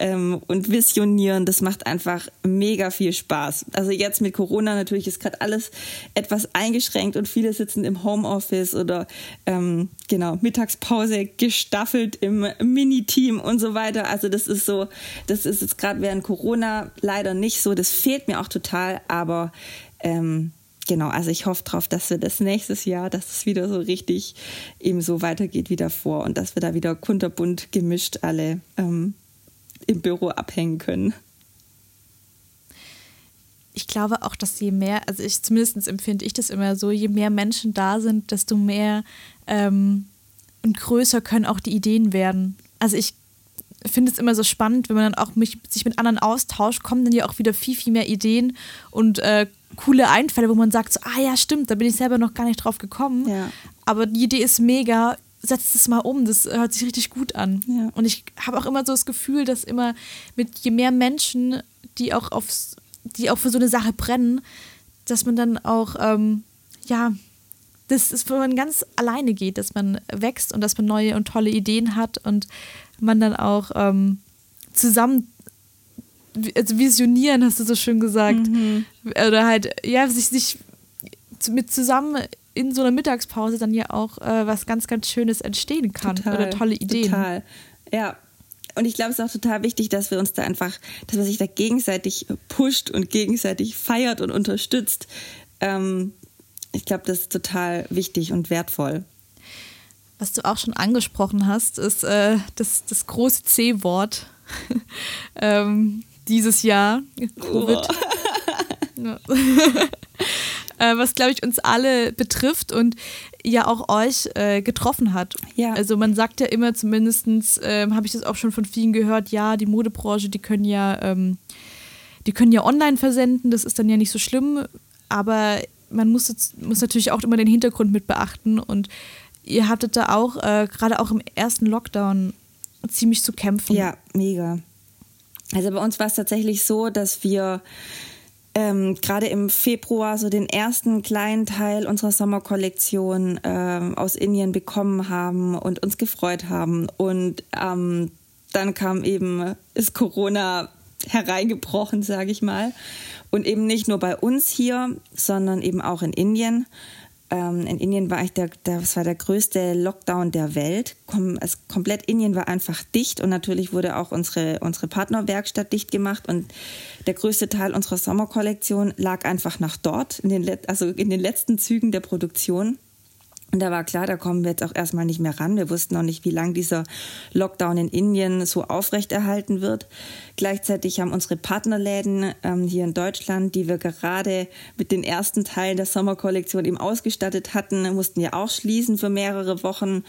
S4: ähm, und visionieren. Das macht einfach mega viel Spaß. Also jetzt mit Corona natürlich ist gerade alles etwas eingeschränkt und viele sitzen im Homeoffice oder ähm, genau Mittagspause gestaffelt im Miniteam und so weiter weiter. Also das ist so, das ist jetzt gerade während Corona leider nicht so. Das fehlt mir auch total, aber ähm, genau, also ich hoffe drauf, dass wir das nächstes Jahr, dass es wieder so richtig eben so weitergeht wie davor und dass wir da wieder kunterbunt gemischt alle ähm, im Büro abhängen können.
S3: Ich glaube auch, dass je mehr, also ich zumindest empfinde ich das immer so, je mehr Menschen da sind, desto mehr ähm, und größer können auch die Ideen werden. Also ich finde es immer so spannend, wenn man dann auch mich, sich mit anderen austauscht, kommen dann ja auch wieder viel, viel mehr Ideen und äh, coole Einfälle, wo man sagt, so, ah ja, stimmt, da bin ich selber noch gar nicht drauf gekommen. Ja. Aber die Idee ist mega, setzt es mal um, das hört sich richtig gut an. Ja. Und ich habe auch immer so das Gefühl, dass immer mit je mehr Menschen, die auch aufs, die auch für so eine Sache brennen, dass man dann auch, ähm, ja, das ist, wo man ganz alleine geht, dass man wächst und dass man neue und tolle Ideen hat und man dann auch ähm, zusammen also visionieren, hast du so schön gesagt. Mhm. Oder halt, ja, sich, sich mit zusammen in so einer Mittagspause dann ja auch äh, was ganz, ganz Schönes entstehen kann total, oder tolle Ideen.
S4: Total. Ja. Und ich glaube, es ist auch total wichtig, dass wir uns da einfach, dass man sich da gegenseitig pusht und gegenseitig feiert und unterstützt. Ähm, ich glaube, das ist total wichtig und wertvoll.
S3: Was du auch schon angesprochen hast, ist äh, das, das große C-Wort ähm, dieses Jahr, Covid. Äh, was, glaube ich, uns alle betrifft und ja auch euch äh, getroffen hat. Ja. Also man sagt ja immer, zumindest ähm, habe ich das auch schon von vielen gehört, ja, die Modebranche, die können ja, ähm, die können ja online versenden, das ist dann ja nicht so schlimm, aber man muss, muss natürlich auch immer den Hintergrund mit beachten und ihr hattet da auch, äh, gerade auch im ersten Lockdown, ziemlich zu kämpfen.
S4: Ja, mega. Also bei uns war es tatsächlich so, dass wir ähm, gerade im Februar so den ersten kleinen Teil unserer Sommerkollektion ähm, aus Indien bekommen haben und uns gefreut haben. Und ähm, dann kam eben, ist Corona hereingebrochen, sage ich mal. Und eben nicht nur bei uns hier, sondern eben auch in Indien ähm, in Indien war ich der, das war der größte Lockdown der Welt. Kom es, komplett Indien war einfach dicht und natürlich wurde auch unsere, unsere Partnerwerkstatt dicht gemacht und der größte Teil unserer Sommerkollektion lag einfach nach dort, in den, also in den letzten Zügen der Produktion. Und da war klar, da kommen wir jetzt auch erstmal nicht mehr ran. Wir wussten noch nicht, wie lange dieser Lockdown in Indien so aufrechterhalten wird. Gleichzeitig haben unsere Partnerläden ähm, hier in Deutschland, die wir gerade mit den ersten Teilen der Sommerkollektion eben ausgestattet hatten, mussten ja auch schließen für mehrere Wochen.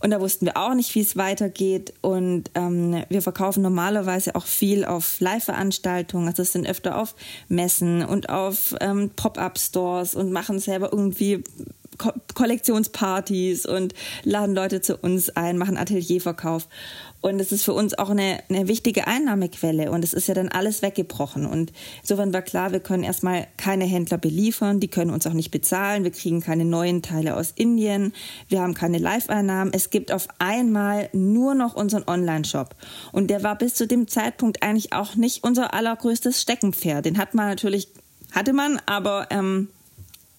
S4: Und da wussten wir auch nicht, wie es weitergeht. Und ähm, wir verkaufen normalerweise auch viel auf Live-Veranstaltungen. Also es sind öfter auf Messen und auf ähm, Pop-up-Stores und machen selber irgendwie Ko Kollektionspartys und laden Leute zu uns ein, machen Atelierverkauf. Und es ist für uns auch eine, eine wichtige Einnahmequelle. Und es ist ja dann alles weggebrochen. Und insofern war klar, wir können erstmal keine Händler beliefern, die können uns auch nicht bezahlen. Wir kriegen keine neuen Teile aus Indien. Wir haben keine Live-Einnahmen. Es gibt auf einmal nur noch unseren Online-Shop. Und der war bis zu dem Zeitpunkt eigentlich auch nicht unser allergrößtes Steckenpferd. Den hat man natürlich, hatte man, aber ähm,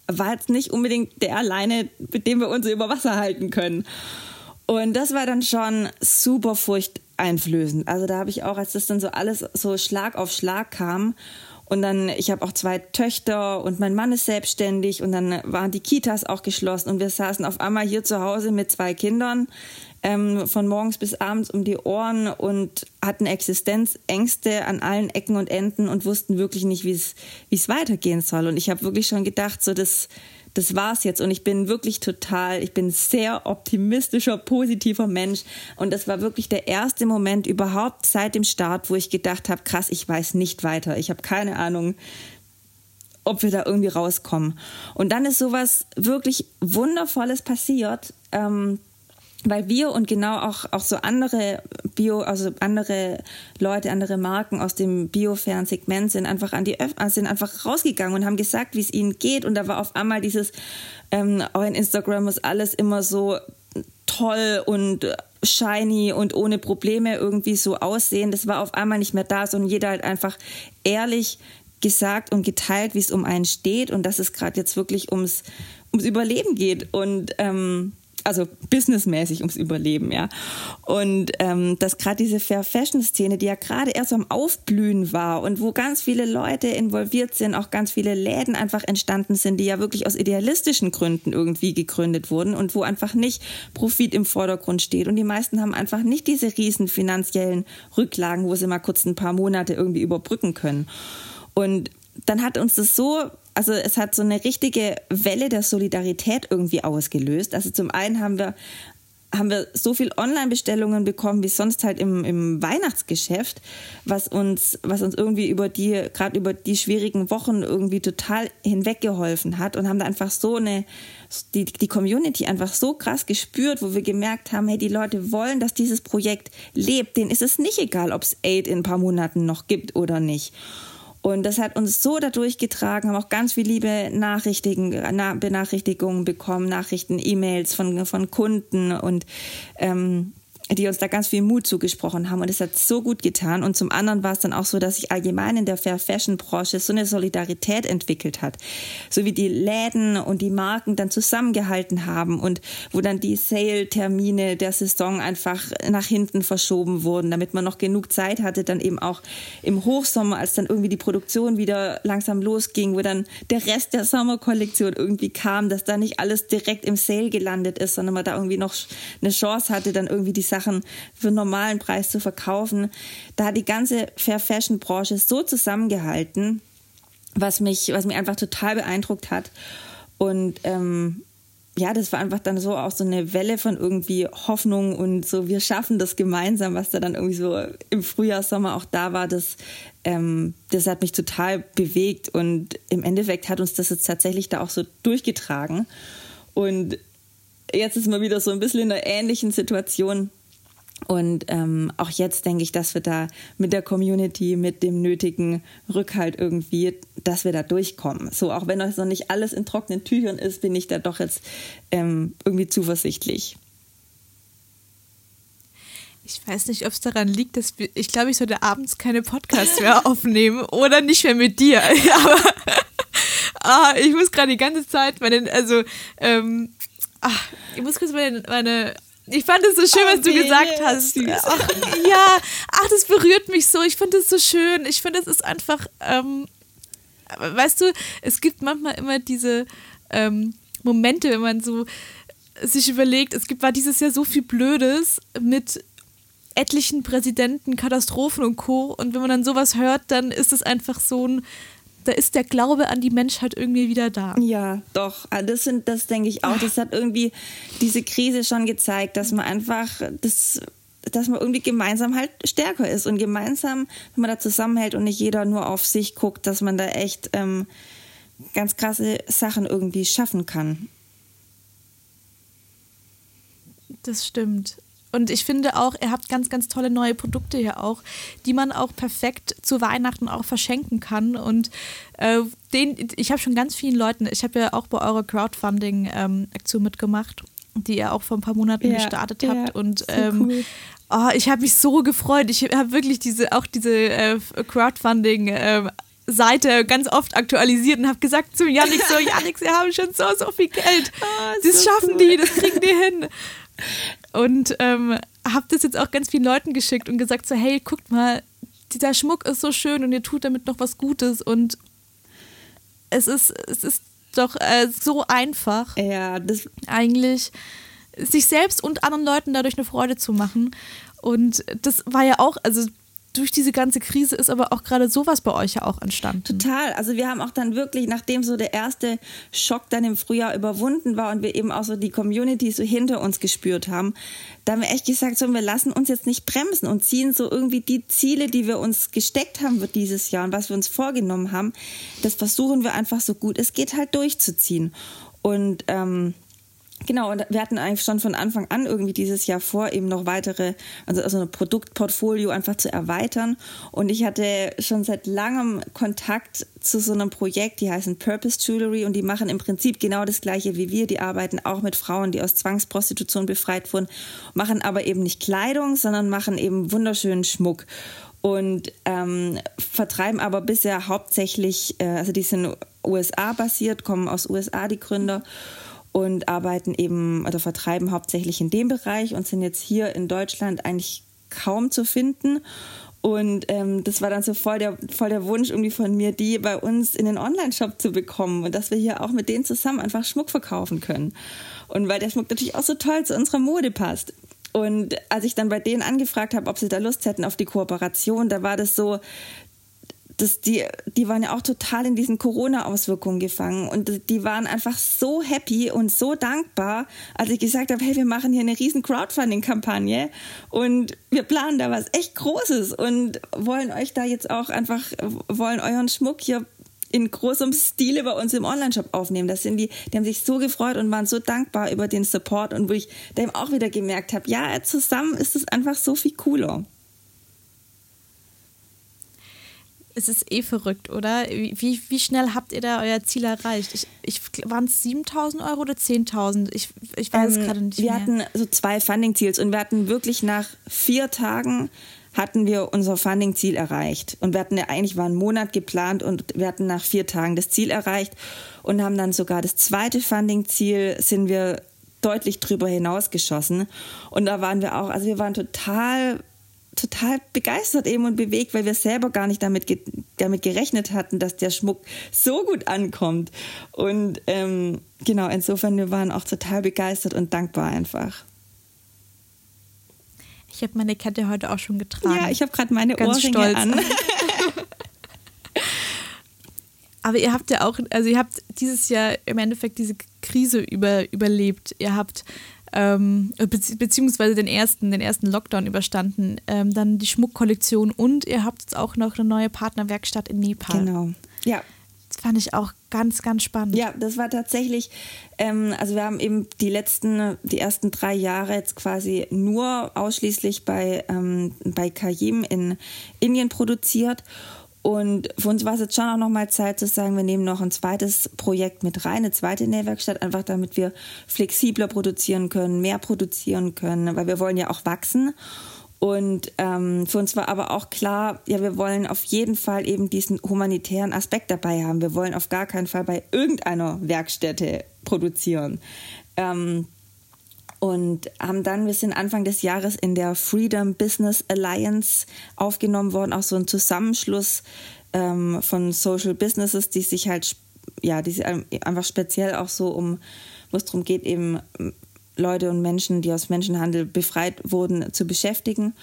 S4: war jetzt nicht unbedingt der alleine, mit dem wir uns über Wasser halten können. Und das war dann schon super furchteinflößend. Also da habe ich auch, als das dann so alles so Schlag auf Schlag kam und dann, ich habe auch zwei Töchter und mein Mann ist selbstständig und dann waren die Kitas auch geschlossen und wir saßen auf einmal hier zu Hause mit zwei Kindern ähm, von morgens bis abends um die Ohren und hatten Existenzängste an allen Ecken und Enden und wussten wirklich nicht, wie es weitergehen soll. Und ich habe wirklich schon gedacht, so das, das war's jetzt. Und ich bin wirklich total, ich bin sehr optimistischer, positiver Mensch. Und das war wirklich der erste Moment überhaupt seit dem Start, wo ich gedacht habe, krass, ich weiß nicht weiter. Ich habe keine Ahnung, ob wir da irgendwie rauskommen. Und dann ist sowas wirklich Wundervolles passiert. Ähm, weil wir und genau auch, auch so andere Bio, also andere Leute, andere Marken aus dem biofairen Segment sind einfach an die Öf äh, sind einfach rausgegangen und haben gesagt, wie es ihnen geht. Und da war auf einmal dieses, ähm, auch in Instagram muss alles immer so toll und shiny und ohne Probleme irgendwie so aussehen. Das war auf einmal nicht mehr da, sondern jeder halt einfach ehrlich gesagt und geteilt, wie es um einen steht und dass es gerade jetzt wirklich ums, ums Überleben geht. Und ähm, also businessmäßig ums Überleben, ja. Und ähm, dass gerade diese Fair Fashion Szene, die ja gerade erst am Aufblühen war und wo ganz viele Leute involviert sind, auch ganz viele Läden einfach entstanden sind, die ja wirklich aus idealistischen Gründen irgendwie gegründet wurden und wo einfach nicht Profit im Vordergrund steht. Und die meisten haben einfach nicht diese riesen finanziellen Rücklagen, wo sie mal kurz ein paar Monate irgendwie überbrücken können. Und dann hat uns das so also es hat so eine richtige Welle der Solidarität irgendwie ausgelöst. Also zum einen haben wir haben wir so viel Online-Bestellungen bekommen wie sonst halt im, im Weihnachtsgeschäft, was uns, was uns irgendwie über die, gerade über die schwierigen Wochen irgendwie total hinweggeholfen hat und haben da einfach so eine, die, die Community einfach so krass gespürt, wo wir gemerkt haben, hey, die Leute wollen, dass dieses Projekt lebt. Denen ist es nicht egal, ob es Aid in ein paar Monaten noch gibt oder nicht. Und das hat uns so dadurch getragen, haben auch ganz viele liebe Nachrichten, Benachrichtigungen bekommen, Nachrichten, E-Mails von, von Kunden und ähm, die uns da ganz viel Mut zugesprochen haben und es hat so gut getan. Und zum anderen war es dann auch so, dass sich allgemein in der Fair Fashion Branche so eine Solidarität entwickelt hat. So wie die Läden und die Marken dann zusammengehalten haben und wo dann die Sale-Termine der Saison einfach nach hinten verschoben wurden, damit man noch genug Zeit hatte, dann eben auch im Hochsommer, als dann irgendwie die Produktion wieder langsam losging, wo dann der Rest der Sommerkollektion irgendwie kam, dass da nicht alles direkt im Sale gelandet ist, sondern man da irgendwie noch eine Chance hatte, dann irgendwie die Sachen für einen normalen Preis zu verkaufen. Da hat die ganze Fair Fashion Branche so zusammengehalten, was mich, was mich einfach total beeindruckt hat. Und ähm, ja, das war einfach dann so auch so eine Welle von irgendwie Hoffnung und so, wir schaffen das gemeinsam, was da dann irgendwie so im Frühjahr, Sommer auch da war, das, ähm, das hat mich total bewegt und im Endeffekt hat uns das jetzt tatsächlich da auch so durchgetragen. Und jetzt ist man wieder so ein bisschen in einer ähnlichen Situation. Und ähm, auch jetzt denke ich, dass wir da mit der Community, mit dem nötigen Rückhalt irgendwie, dass wir da durchkommen. So, auch wenn das noch nicht alles in trockenen Tüchern ist, bin ich da doch jetzt ähm, irgendwie zuversichtlich.
S3: Ich weiß nicht, ob es daran liegt, dass wir, ich glaube, ich sollte abends keine Podcasts mehr aufnehmen oder nicht mehr mit dir. Aber ah, ich muss gerade die ganze Zeit meine, also ähm, ach, ich muss kurz meine, meine ich fand es so schön, oh, was du gesagt hast. Ach, ja, ach, das berührt mich so. Ich finde es so schön. Ich finde, es ist einfach, ähm, weißt du, es gibt manchmal immer diese ähm, Momente, wenn man so sich überlegt, es gibt, war dieses Jahr so viel Blödes mit etlichen Präsidenten, Katastrophen und Co. Und wenn man dann sowas hört, dann ist es einfach so ein da ist der Glaube an die Menschheit irgendwie wieder da.
S4: Ja, doch. Ah, das sind, das denke ich auch. Das hat irgendwie diese Krise schon gezeigt, dass man einfach das dass man irgendwie gemeinsam halt stärker ist und gemeinsam, wenn man da zusammenhält und nicht jeder nur auf sich guckt, dass man da echt ähm, ganz krasse Sachen irgendwie schaffen kann.
S3: Das stimmt. Und ich finde auch, ihr habt ganz, ganz tolle neue Produkte hier auch, die man auch perfekt zu Weihnachten auch verschenken kann. Und äh, den, ich habe schon ganz vielen Leuten, ich habe ja auch bei eurer Crowdfunding-Aktion ähm, mitgemacht, die ihr auch vor ein paar Monaten ja, gestartet ja, habt. Und ähm, cool. oh, ich habe mich so gefreut. Ich habe wirklich diese, auch diese äh, Crowdfunding- äh, Seite ganz oft aktualisiert und habe gesagt zu Yannick so, Yannick, sie haben schon so, so viel Geld. Oh, das so schaffen cool. die, das kriegen die hin. Und ähm, habe das jetzt auch ganz vielen Leuten geschickt und gesagt so, hey, guckt mal, dieser Schmuck ist so schön und ihr tut damit noch was Gutes und es ist, es ist doch äh, so einfach.
S4: Ja, das
S3: eigentlich sich selbst und anderen Leuten dadurch eine Freude zu machen. Und das war ja auch, also durch diese ganze Krise ist aber auch gerade sowas bei euch ja auch entstanden.
S4: Total. Also wir haben auch dann wirklich, nachdem so der erste Schock dann im Frühjahr überwunden war und wir eben auch so die Community so hinter uns gespürt haben, da haben wir echt gesagt, so, wir lassen uns jetzt nicht bremsen und ziehen so irgendwie die Ziele, die wir uns gesteckt haben für dieses Jahr und was wir uns vorgenommen haben, das versuchen wir einfach so gut es geht halt durchzuziehen. Und ähm, Genau, und wir hatten eigentlich schon von Anfang an irgendwie dieses Jahr vor, eben noch weitere, also, also ein Produktportfolio einfach zu erweitern. Und ich hatte schon seit langem Kontakt zu so einem Projekt, die heißen Purpose Jewelry und die machen im Prinzip genau das gleiche wie wir. Die arbeiten auch mit Frauen, die aus Zwangsprostitution befreit wurden, machen aber eben nicht Kleidung, sondern machen eben wunderschönen Schmuck und ähm, vertreiben aber bisher hauptsächlich, äh, also die sind USA basiert, kommen aus USA die Gründer und arbeiten eben oder vertreiben hauptsächlich in dem Bereich und sind jetzt hier in Deutschland eigentlich kaum zu finden. Und ähm, das war dann so voll der, voll der Wunsch irgendwie von mir, die bei uns in den Online-Shop zu bekommen und dass wir hier auch mit denen zusammen einfach Schmuck verkaufen können. Und weil der Schmuck natürlich auch so toll zu unserer Mode passt. Und als ich dann bei denen angefragt habe, ob sie da Lust hätten auf die Kooperation, da war das so, das, die, die waren ja auch total in diesen Corona-Auswirkungen gefangen und die waren einfach so happy und so dankbar, als ich gesagt habe, hey, wir machen hier eine riesen Crowdfunding-Kampagne und wir planen da was echt Großes und wollen euch da jetzt auch einfach, wollen euren Schmuck hier in großem Stile bei uns im Online-Shop aufnehmen. Das sind die, die haben sich so gefreut und waren so dankbar über den Support und wo ich eben auch wieder gemerkt habe, ja, zusammen ist es einfach so viel cooler.
S3: Es ist eh verrückt, oder? Wie, wie schnell habt ihr da euer Ziel erreicht? Ich, ich, Waren es 7000 Euro oder 10.000? Ich, ich weiß ähm, es gerade nicht.
S4: Wir
S3: mehr.
S4: hatten so zwei Funding-Ziels und wir hatten wirklich nach vier Tagen hatten wir unser Funding-Ziel erreicht. Und wir hatten ja eigentlich war ein Monat geplant und wir hatten nach vier Tagen das Ziel erreicht und haben dann sogar das zweite Funding-Ziel sind wir deutlich drüber hinausgeschossen. Und da waren wir auch, also wir waren total total begeistert eben und bewegt, weil wir selber gar nicht damit, ge damit gerechnet hatten, dass der Schmuck so gut ankommt. Und ähm, genau, insofern, wir waren auch total begeistert und dankbar einfach.
S3: Ich habe meine Kette heute auch schon getragen.
S4: Ja, ich habe gerade meine Ganz Ohrringe stolz. an.
S3: Aber ihr habt ja auch, also ihr habt dieses Jahr im Endeffekt diese Krise über, überlebt. Ihr habt ähm, beziehungsweise den ersten, den ersten Lockdown überstanden, ähm, dann die Schmuckkollektion und ihr habt jetzt auch noch eine neue Partnerwerkstatt in Nepal.
S4: Genau. Ja,
S3: das fand ich auch ganz, ganz spannend.
S4: Ja, das war tatsächlich, ähm, also wir haben eben die letzten, die ersten drei Jahre jetzt quasi nur ausschließlich bei, ähm, bei Kayim in Indien produziert. Und für uns war es jetzt schon auch nochmal Zeit zu sagen, wir nehmen noch ein zweites Projekt mit rein, eine zweite Nähwerkstatt, einfach damit wir flexibler produzieren können, mehr produzieren können, weil wir wollen ja auch wachsen. Und ähm, für uns war aber auch klar, ja, wir wollen auf jeden Fall eben diesen humanitären Aspekt dabei haben. Wir wollen auf gar keinen Fall bei irgendeiner Werkstätte produzieren. Ähm, und haben dann, wir sind Anfang des Jahres in der Freedom Business Alliance aufgenommen worden, auch so ein Zusammenschluss ähm, von Social Businesses, die sich halt, ja, die sich einfach speziell auch so um, wo es darum geht, eben Leute und Menschen, die aus Menschenhandel befreit wurden, zu beschäftigen.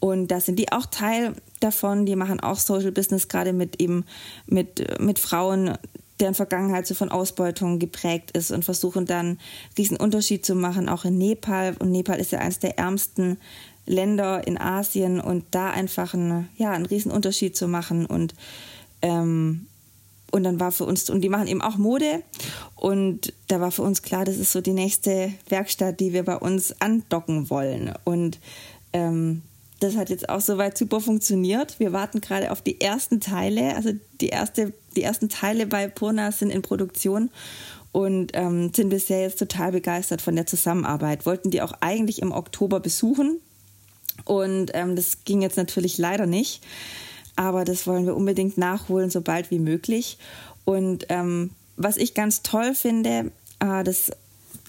S4: Und da sind die auch Teil davon. Die machen auch Social Business, gerade mit eben mit, mit Frauen, deren Vergangenheit so von Ausbeutung geprägt ist und versuchen dann diesen Unterschied zu machen, auch in Nepal. Und Nepal ist ja eines der ärmsten Länder in Asien und da einfach einen, ja, einen riesen Unterschied zu machen und ähm, und dann war für uns, und die machen eben auch Mode. Und da war für uns klar, das ist so die nächste Werkstatt, die wir bei uns andocken wollen. Und ähm, das hat jetzt auch soweit super funktioniert. Wir warten gerade auf die ersten Teile. Also die, erste, die ersten Teile bei Purna sind in Produktion und ähm, sind bisher jetzt total begeistert von der Zusammenarbeit. Wollten die auch eigentlich im Oktober besuchen. Und ähm, das ging jetzt natürlich leider nicht aber das wollen wir unbedingt nachholen, so bald wie möglich. Und ähm, was ich ganz toll finde, äh, das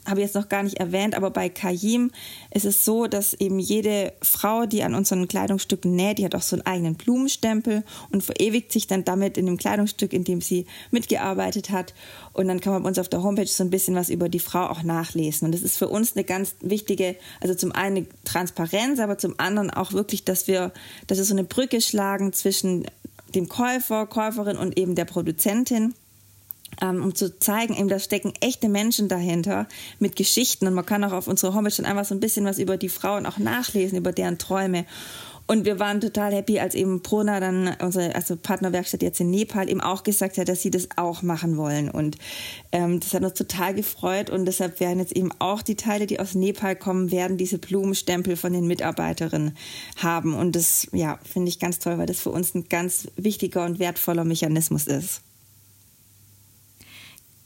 S4: habe ich jetzt noch gar nicht erwähnt, aber bei Kayim ist es so, dass eben jede Frau, die an unseren Kleidungsstücken näht, die hat auch so einen eigenen Blumenstempel und verewigt sich dann damit in dem Kleidungsstück, in dem sie mitgearbeitet hat. Und dann kann man bei uns auf der Homepage so ein bisschen was über die Frau auch nachlesen. Und das ist für uns eine ganz wichtige, also zum einen Transparenz, aber zum anderen auch wirklich, dass wir, dass wir so eine Brücke schlagen zwischen dem Käufer, Käuferin und eben der Produzentin um zu zeigen, eben da stecken echte Menschen dahinter mit Geschichten und man kann auch auf unserer Homepage dann einfach so ein bisschen was über die Frauen auch nachlesen, über deren Träume. Und wir waren total happy, als eben Prona dann, unsere also Partnerwerkstatt jetzt in Nepal, eben auch gesagt hat, dass sie das auch machen wollen. Und ähm, das hat uns total gefreut und deshalb werden jetzt eben auch die Teile, die aus Nepal kommen, werden diese Blumenstempel von den Mitarbeiterinnen haben. Und das, ja, finde ich ganz toll, weil das für uns ein ganz wichtiger und wertvoller Mechanismus ist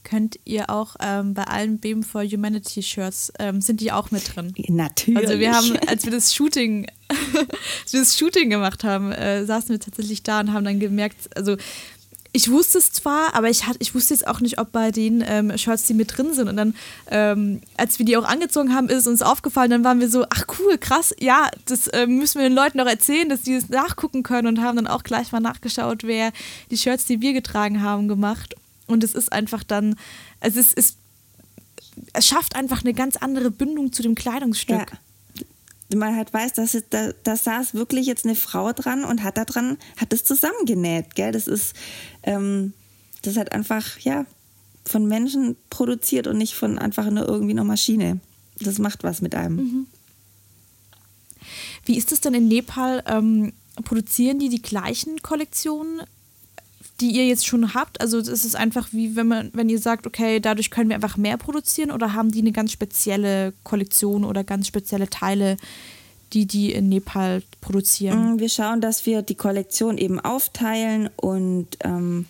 S3: könnt ihr auch ähm, bei allen Beam for Humanity Shirts ähm, sind die auch mit drin.
S4: Natürlich.
S3: Also wir haben, als wir das Shooting, als wir das Shooting gemacht haben, äh, saßen wir tatsächlich da und haben dann gemerkt, also ich wusste es zwar, aber ich, hat, ich wusste jetzt auch nicht, ob bei den ähm, Shirts, die mit drin sind. Und dann, ähm, als wir die auch angezogen haben, ist uns aufgefallen, dann waren wir so, ach cool, krass, ja, das äh, müssen wir den Leuten noch erzählen, dass die es nachgucken können und haben dann auch gleich mal nachgeschaut, wer die Shirts, die wir getragen haben, gemacht. Und es ist einfach dann, also es ist, es schafft einfach eine ganz andere Bindung zu dem Kleidungsstück. Ja
S4: man halt weiß, dass es, da, da saß wirklich jetzt eine Frau dran und hat da dran, hat es zusammengenäht, gell? Das ist, ähm, das halt einfach, ja, von Menschen produziert und nicht von einfach nur irgendwie einer Maschine. Das macht was mit einem. Mhm.
S3: Wie ist es denn in Nepal? Ähm, produzieren die die gleichen Kollektionen die ihr jetzt schon habt? Also ist es einfach wie, wenn man, wenn ihr sagt, okay, dadurch können wir einfach mehr produzieren oder haben die eine ganz spezielle Kollektion oder ganz spezielle Teile, die die in Nepal produzieren?
S4: Mm, wir schauen, dass wir die Kollektion eben aufteilen und ähm,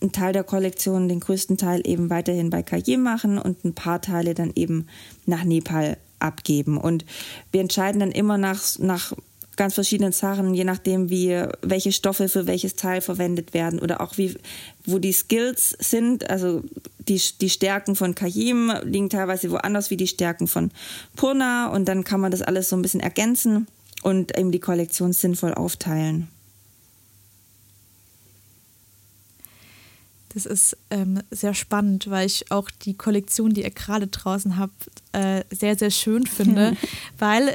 S4: einen Teil der Kollektion, den größten Teil eben weiterhin bei KJ machen und ein paar Teile dann eben nach Nepal abgeben. Und wir entscheiden dann immer nach, nach ganz verschiedenen Sachen, je nachdem, wie welche Stoffe für welches Teil verwendet werden oder auch wie wo die Skills sind. Also die, die Stärken von Kajim liegen teilweise woanders wie die Stärken von Purna und dann kann man das alles so ein bisschen ergänzen und eben die Kollektion sinnvoll aufteilen.
S3: Das ist ähm, sehr spannend, weil ich auch die Kollektion, die ihr gerade draußen habt, äh, sehr, sehr schön finde, weil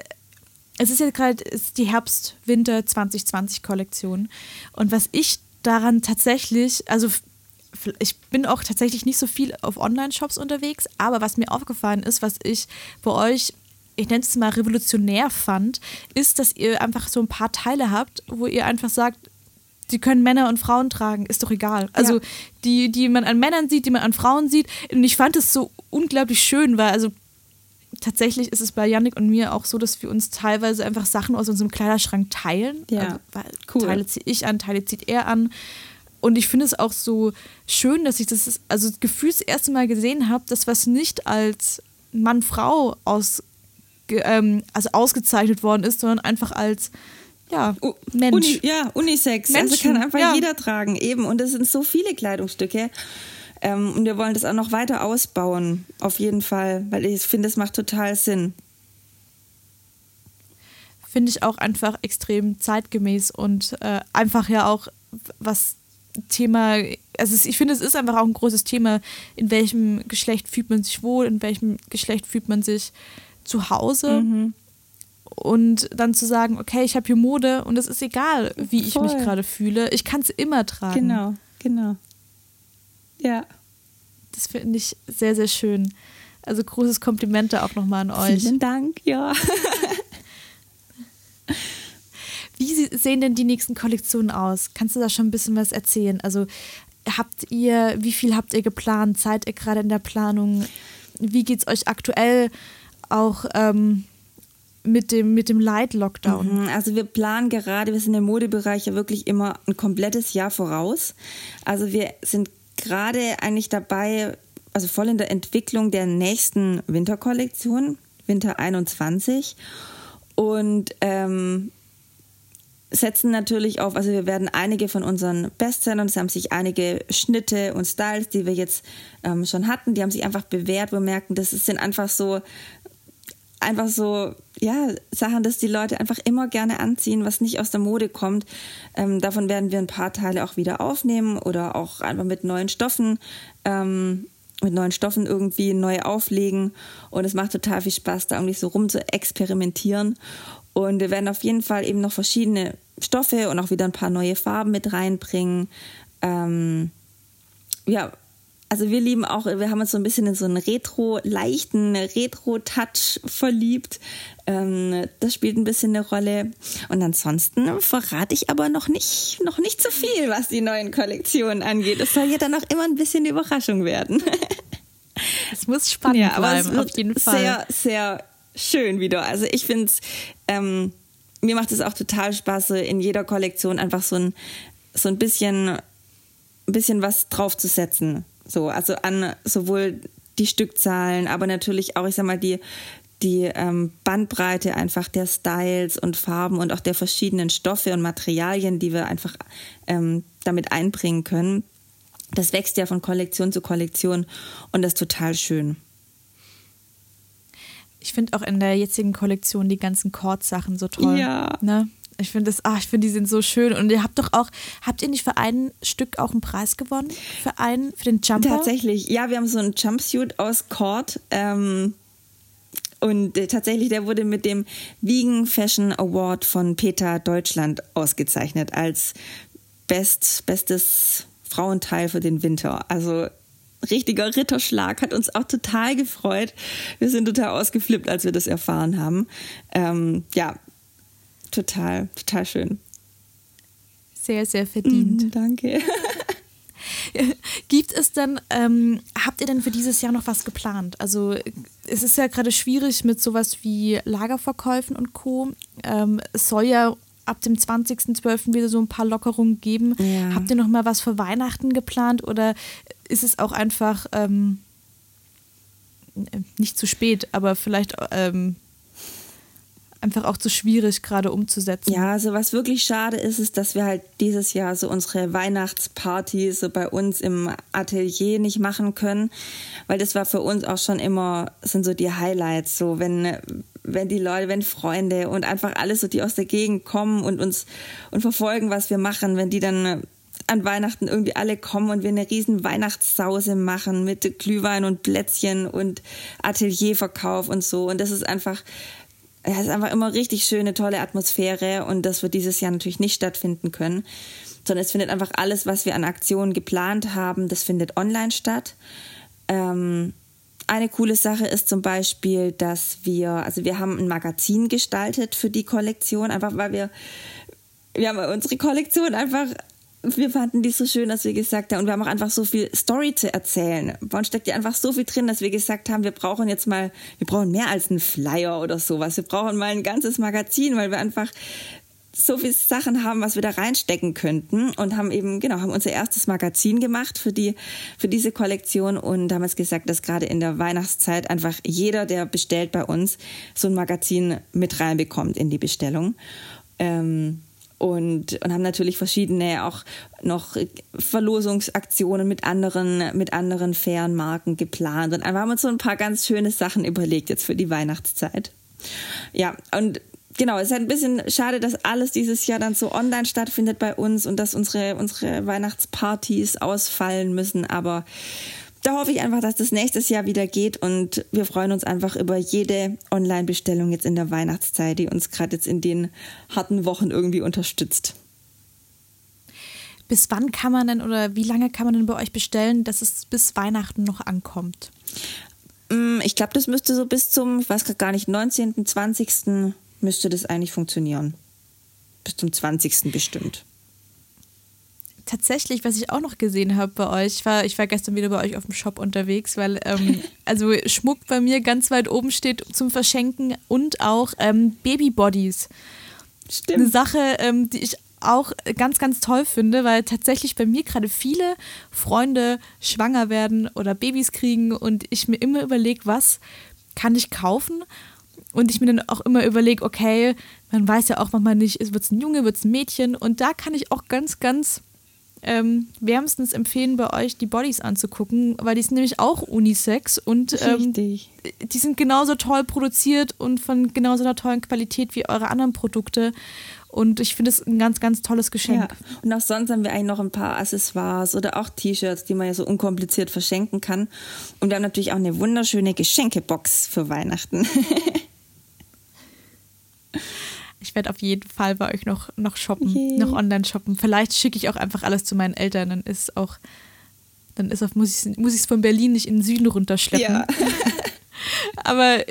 S3: es ist ja gerade die Herbst-Winter 2020-Kollektion. Und was ich daran tatsächlich, also ich bin auch tatsächlich nicht so viel auf Online-Shops unterwegs, aber was mir aufgefallen ist, was ich bei euch, ich nenne es mal revolutionär fand, ist, dass ihr einfach so ein paar Teile habt, wo ihr einfach sagt, die können Männer und Frauen tragen, ist doch egal. Also ja. die, die man an Männern sieht, die man an Frauen sieht. Und ich fand es so unglaublich schön, weil also tatsächlich ist es bei Yannick und mir auch so, dass wir uns teilweise einfach Sachen aus unserem Kleiderschrank teilen. Ja, also, weil cool. Teile ziehe ich an, Teile zieht er an. Und ich finde es auch so schön, dass ich das, also Gefühl das erste Mal gesehen habe, dass was nicht als Mann-Frau aus, ähm, also ausgezeichnet worden ist, sondern einfach als ja, Mensch.
S4: Uni, ja, Unisex. Also Menschen, also kann einfach ja. jeder tragen, eben. Und es sind so viele Kleidungsstücke. Ähm, und wir wollen das auch noch weiter ausbauen, auf jeden Fall, weil ich finde, es macht total Sinn.
S3: Finde ich auch einfach extrem zeitgemäß und äh, einfach ja auch was Thema, also ich finde, es ist einfach auch ein großes Thema, in welchem Geschlecht fühlt man sich wohl, in welchem Geschlecht fühlt man sich zu Hause. Mhm. Und dann zu sagen, okay, ich habe hier Mode und es ist egal, wie Voll. ich mich gerade fühle. Ich kann es immer tragen.
S4: Genau, genau. Ja.
S3: Das finde ich sehr, sehr schön. Also großes Kompliment da auch nochmal an euch.
S4: Vielen Dank, ja.
S3: Wie sehen denn die nächsten Kollektionen aus? Kannst du da schon ein bisschen was erzählen? Also habt ihr, wie viel habt ihr geplant? Seid ihr gerade in der Planung? Wie geht es euch aktuell auch ähm, mit dem, mit dem Light-Lockdown?
S4: Mhm, also wir planen gerade, wir sind im Modebereich ja wirklich immer ein komplettes Jahr voraus. Also wir sind gerade eigentlich dabei, also voll in der Entwicklung der nächsten Winterkollektion, Winter 21. Und ähm, setzen natürlich auf, also wir werden einige von unseren Bestsellern, es haben sich einige Schnitte und Styles, die wir jetzt ähm, schon hatten, die haben sich einfach bewährt. Wir merken, das sind einfach so einfach so, ja, Sachen, dass die Leute einfach immer gerne anziehen, was nicht aus der Mode kommt. Ähm, davon werden wir ein paar Teile auch wieder aufnehmen oder auch einfach mit neuen Stoffen, ähm, mit neuen Stoffen irgendwie neu auflegen. Und es macht total viel Spaß, da irgendwie so rum zu experimentieren. Und wir werden auf jeden Fall eben noch verschiedene Stoffe und auch wieder ein paar neue Farben mit reinbringen. Ähm, ja, also wir lieben auch, wir haben uns so ein bisschen in so einen retro, leichten Retro-Touch verliebt. Ähm, das spielt ein bisschen eine Rolle. Und ansonsten verrate ich aber noch nicht, noch nicht so viel, was die neuen Kollektionen angeht. Es soll ja dann auch immer ein bisschen Überraschung werden.
S3: Es muss spannend ja, aber bleiben, auf jeden Fall.
S4: Sehr, sehr schön wieder. Also ich finde es, ähm, mir macht es auch total Spaß, in jeder Kollektion einfach so ein, so ein bisschen, ein bisschen was draufzusetzen. So, also an sowohl die Stückzahlen, aber natürlich auch, ich sag mal, die, die ähm, Bandbreite einfach der Styles und Farben und auch der verschiedenen Stoffe und Materialien, die wir einfach ähm, damit einbringen können. Das wächst ja von Kollektion zu Kollektion und das ist total schön.
S3: Ich finde auch in der jetzigen Kollektion die ganzen Kord-Sachen so toll.
S4: Ja.
S3: Ne? Ich finde das, ach, ich finde die sind so schön. Und ihr habt doch auch, habt ihr nicht für ein Stück auch einen Preis gewonnen? Für einen, für den Jumper?
S4: Tatsächlich, ja, wir haben so einen Jumpsuit aus Cord. Ähm, und äh, tatsächlich, der wurde mit dem Vegan Fashion Award von Peter Deutschland ausgezeichnet als Best, bestes Frauenteil für den Winter. Also richtiger Ritterschlag, hat uns auch total gefreut. Wir sind total ausgeflippt, als wir das erfahren haben. Ähm, ja, total, total schön.
S3: Sehr, sehr verdient.
S4: Mhm, danke.
S3: Gibt es denn, ähm, habt ihr denn für dieses Jahr noch was geplant? Also es ist ja gerade schwierig mit sowas wie Lagerverkäufen und Co. Ähm, es soll ja ab dem 20.12. wieder so ein paar Lockerungen geben. Ja. Habt ihr noch mal was für Weihnachten geplant oder ist es auch einfach ähm, nicht zu spät, aber vielleicht ähm, einfach auch zu schwierig gerade umzusetzen.
S4: Ja, also was wirklich schade ist, ist, dass wir halt dieses Jahr so unsere Weihnachtsparty so bei uns im Atelier nicht machen können, weil das war für uns auch schon immer, sind so die Highlights, so wenn, wenn die Leute, wenn Freunde und einfach alles so, die aus der Gegend kommen und uns und verfolgen, was wir machen, wenn die dann an Weihnachten irgendwie alle kommen und wir eine riesen Weihnachtssause machen mit Glühwein und Plätzchen und Atelierverkauf und so. Und das ist einfach, es ist einfach immer richtig schöne, tolle Atmosphäre und das wird dieses Jahr natürlich nicht stattfinden können, sondern es findet einfach alles, was wir an Aktionen geplant haben, das findet online statt. Ähm, eine coole Sache ist zum Beispiel, dass wir, also wir haben ein Magazin gestaltet für die Kollektion, einfach weil wir, wir haben unsere Kollektion einfach wir fanden die so schön, dass wir gesagt haben, und wir haben auch einfach so viel Story zu erzählen. Bei uns steckt ja einfach so viel drin, dass wir gesagt haben, wir brauchen jetzt mal, wir brauchen mehr als einen Flyer oder sowas. Wir brauchen mal ein ganzes Magazin, weil wir einfach so viele Sachen haben, was wir da reinstecken könnten und haben eben, genau, haben unser erstes Magazin gemacht für die, für diese Kollektion und haben jetzt gesagt, dass gerade in der Weihnachtszeit einfach jeder, der bestellt bei uns, so ein Magazin mit reinbekommt in die Bestellung. Ähm, und, und haben natürlich verschiedene auch noch Verlosungsaktionen mit anderen, mit anderen fairen Marken geplant. Und wir haben uns so ein paar ganz schöne Sachen überlegt jetzt für die Weihnachtszeit. Ja, und genau, es ist halt ein bisschen schade, dass alles dieses Jahr dann so online stattfindet bei uns und dass unsere, unsere Weihnachtspartys ausfallen müssen. Aber da hoffe ich einfach, dass das nächstes Jahr wieder geht und wir freuen uns einfach über jede Online-Bestellung jetzt in der Weihnachtszeit, die uns gerade jetzt in den harten Wochen irgendwie unterstützt.
S3: Bis wann kann man denn oder wie lange kann man denn bei euch bestellen, dass es bis Weihnachten noch ankommt?
S4: Mm, ich glaube, das müsste so bis zum, ich weiß gar nicht, 19., 20. müsste das eigentlich funktionieren. Bis zum 20. bestimmt
S3: tatsächlich, was ich auch noch gesehen habe bei euch, ich war, ich war gestern wieder bei euch auf dem Shop unterwegs, weil ähm, also Schmuck bei mir ganz weit oben steht zum Verschenken und auch ähm, Babybodies. Stimmt. Eine Sache, ähm, die ich auch ganz, ganz toll finde, weil tatsächlich bei mir gerade viele Freunde schwanger werden oder Babys kriegen und ich mir immer überlege, was kann ich kaufen? Und ich mir dann auch immer überlege, okay, man weiß ja auch manchmal nicht, wird es ein Junge, wird es ein Mädchen. Und da kann ich auch ganz, ganz ähm, wärmstens empfehlen, bei euch die Bodies anzugucken, weil die sind nämlich auch Unisex und ähm, die sind genauso toll produziert und von genauso einer tollen Qualität wie eure anderen Produkte. Und ich finde es ein ganz, ganz tolles Geschenk. Ja.
S4: Und auch sonst haben wir eigentlich noch ein paar Accessoires oder auch T-Shirts, die man ja so unkompliziert verschenken kann. Und wir haben natürlich auch eine wunderschöne Geschenkebox für Weihnachten.
S3: Ich werde auf jeden Fall bei euch noch, noch shoppen, okay. noch online shoppen. Vielleicht schicke ich auch einfach alles zu meinen Eltern, dann ist auch, dann ist auf, muss ich es muss von Berlin nicht in den Süden runterschleppen. Ja. Aber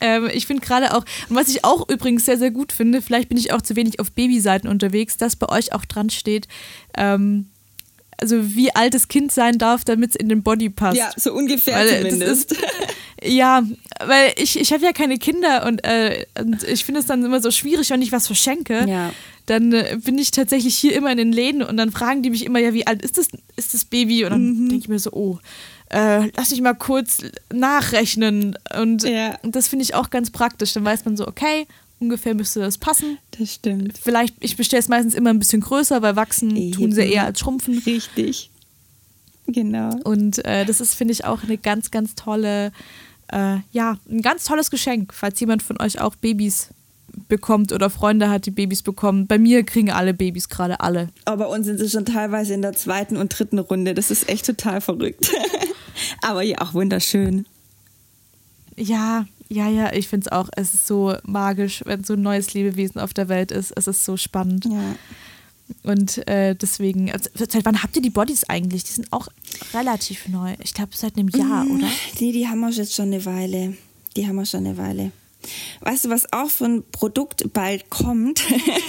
S3: ähm, ich finde gerade auch, und was ich auch übrigens sehr, sehr gut finde, vielleicht bin ich auch zu wenig auf Babyseiten unterwegs, dass bei euch auch dran steht, ähm, also wie alt das Kind sein darf, damit es in den Body passt.
S4: Ja, so ungefähr Weil zumindest.
S3: Ist, ja, weil ich, ich habe ja keine Kinder und, äh, und ich finde es dann immer so schwierig, wenn ich was verschenke. Ja. Dann äh, bin ich tatsächlich hier immer in den Läden und dann fragen die mich immer, ja, wie alt ist das, ist das Baby? Und dann mhm. denke ich mir so, oh, äh, lass mich mal kurz nachrechnen. Und, ja. und das finde ich auch ganz praktisch. Dann weiß man so, okay, ungefähr müsste das passen.
S4: Das stimmt.
S3: Vielleicht, ich bestelle es meistens immer ein bisschen größer, weil wachsen Eben. tun sie eher als schrumpfen.
S4: Richtig. Genau.
S3: Und äh, das ist, finde ich, auch eine ganz, ganz tolle, äh, ja, ein ganz tolles Geschenk, falls jemand von euch auch Babys bekommt oder Freunde hat, die Babys bekommen. Bei mir kriegen alle Babys gerade alle.
S4: Aber uns sind sie schon teilweise in der zweiten und dritten Runde. Das ist echt total verrückt. Aber ja, auch wunderschön.
S3: Ja, ja, ja, ich finde es auch. Es ist so magisch, wenn so ein neues Lebewesen auf der Welt ist. Es ist so spannend.
S4: Ja.
S3: Und äh, deswegen, also, seit wann habt ihr die Bodies eigentlich? Die sind auch relativ neu. Ich glaube, seit einem Jahr, mhm. oder?
S4: Nee, die haben wir jetzt schon eine Weile. Die haben wir schon eine Weile. Weißt du, was auch für ein Produkt bald kommt?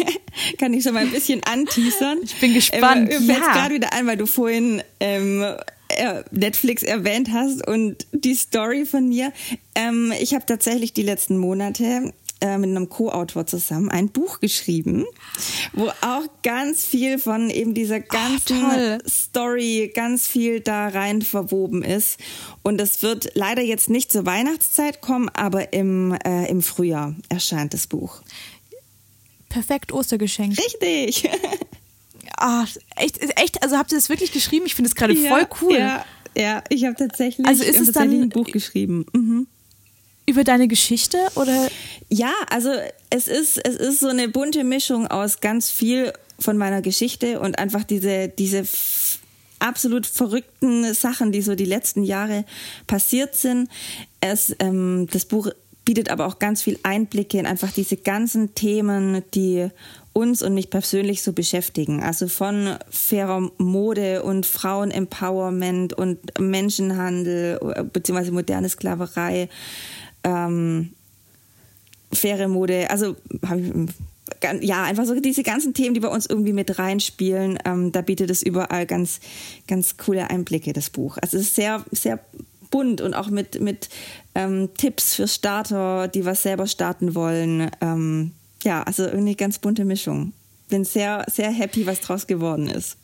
S4: Kann ich schon mal ein bisschen anteasern.
S3: Ich bin gespannt.
S4: Ähm, mir ja. gerade wieder ein, weil du vorhin ähm, Netflix erwähnt hast und die Story von mir. Ähm, ich habe tatsächlich die letzten Monate äh, mit einem Co-Autor zusammen ein Buch geschrieben, wo auch ganz viel von eben dieser ganzen Ach, Story, ganz viel da rein verwoben ist. Und es wird leider jetzt nicht zur Weihnachtszeit kommen, aber im, äh, im Frühjahr erscheint das Buch.
S3: Perfekt Ostergeschenk.
S4: Richtig.
S3: Ah, echt, echt, also habt ihr das wirklich geschrieben? Ich finde es gerade ja, voll cool.
S4: Ja, ja ich habe tatsächlich
S3: also ist es dann
S4: ein Buch geschrieben. Mhm.
S3: Über deine Geschichte oder?
S4: Ja, also es ist, es ist so eine bunte Mischung aus ganz viel von meiner Geschichte und einfach diese, diese absolut verrückten Sachen, die so die letzten Jahre passiert sind. Es, ähm, das Buch bietet aber auch ganz viel Einblicke in einfach diese ganzen Themen, die uns und mich persönlich so beschäftigen. Also von fairer Mode und Frauenempowerment und Menschenhandel beziehungsweise moderne Sklaverei ähm, faire Mode, also ja, einfach so diese ganzen Themen, die bei uns irgendwie mit reinspielen, ähm, da bietet es überall ganz, ganz coole Einblicke, das Buch. Also es ist sehr, sehr bunt und auch mit, mit ähm, Tipps für Starter, die was selber starten wollen. Ähm, ja, also irgendwie ganz bunte Mischung. Bin sehr, sehr happy, was draus geworden ist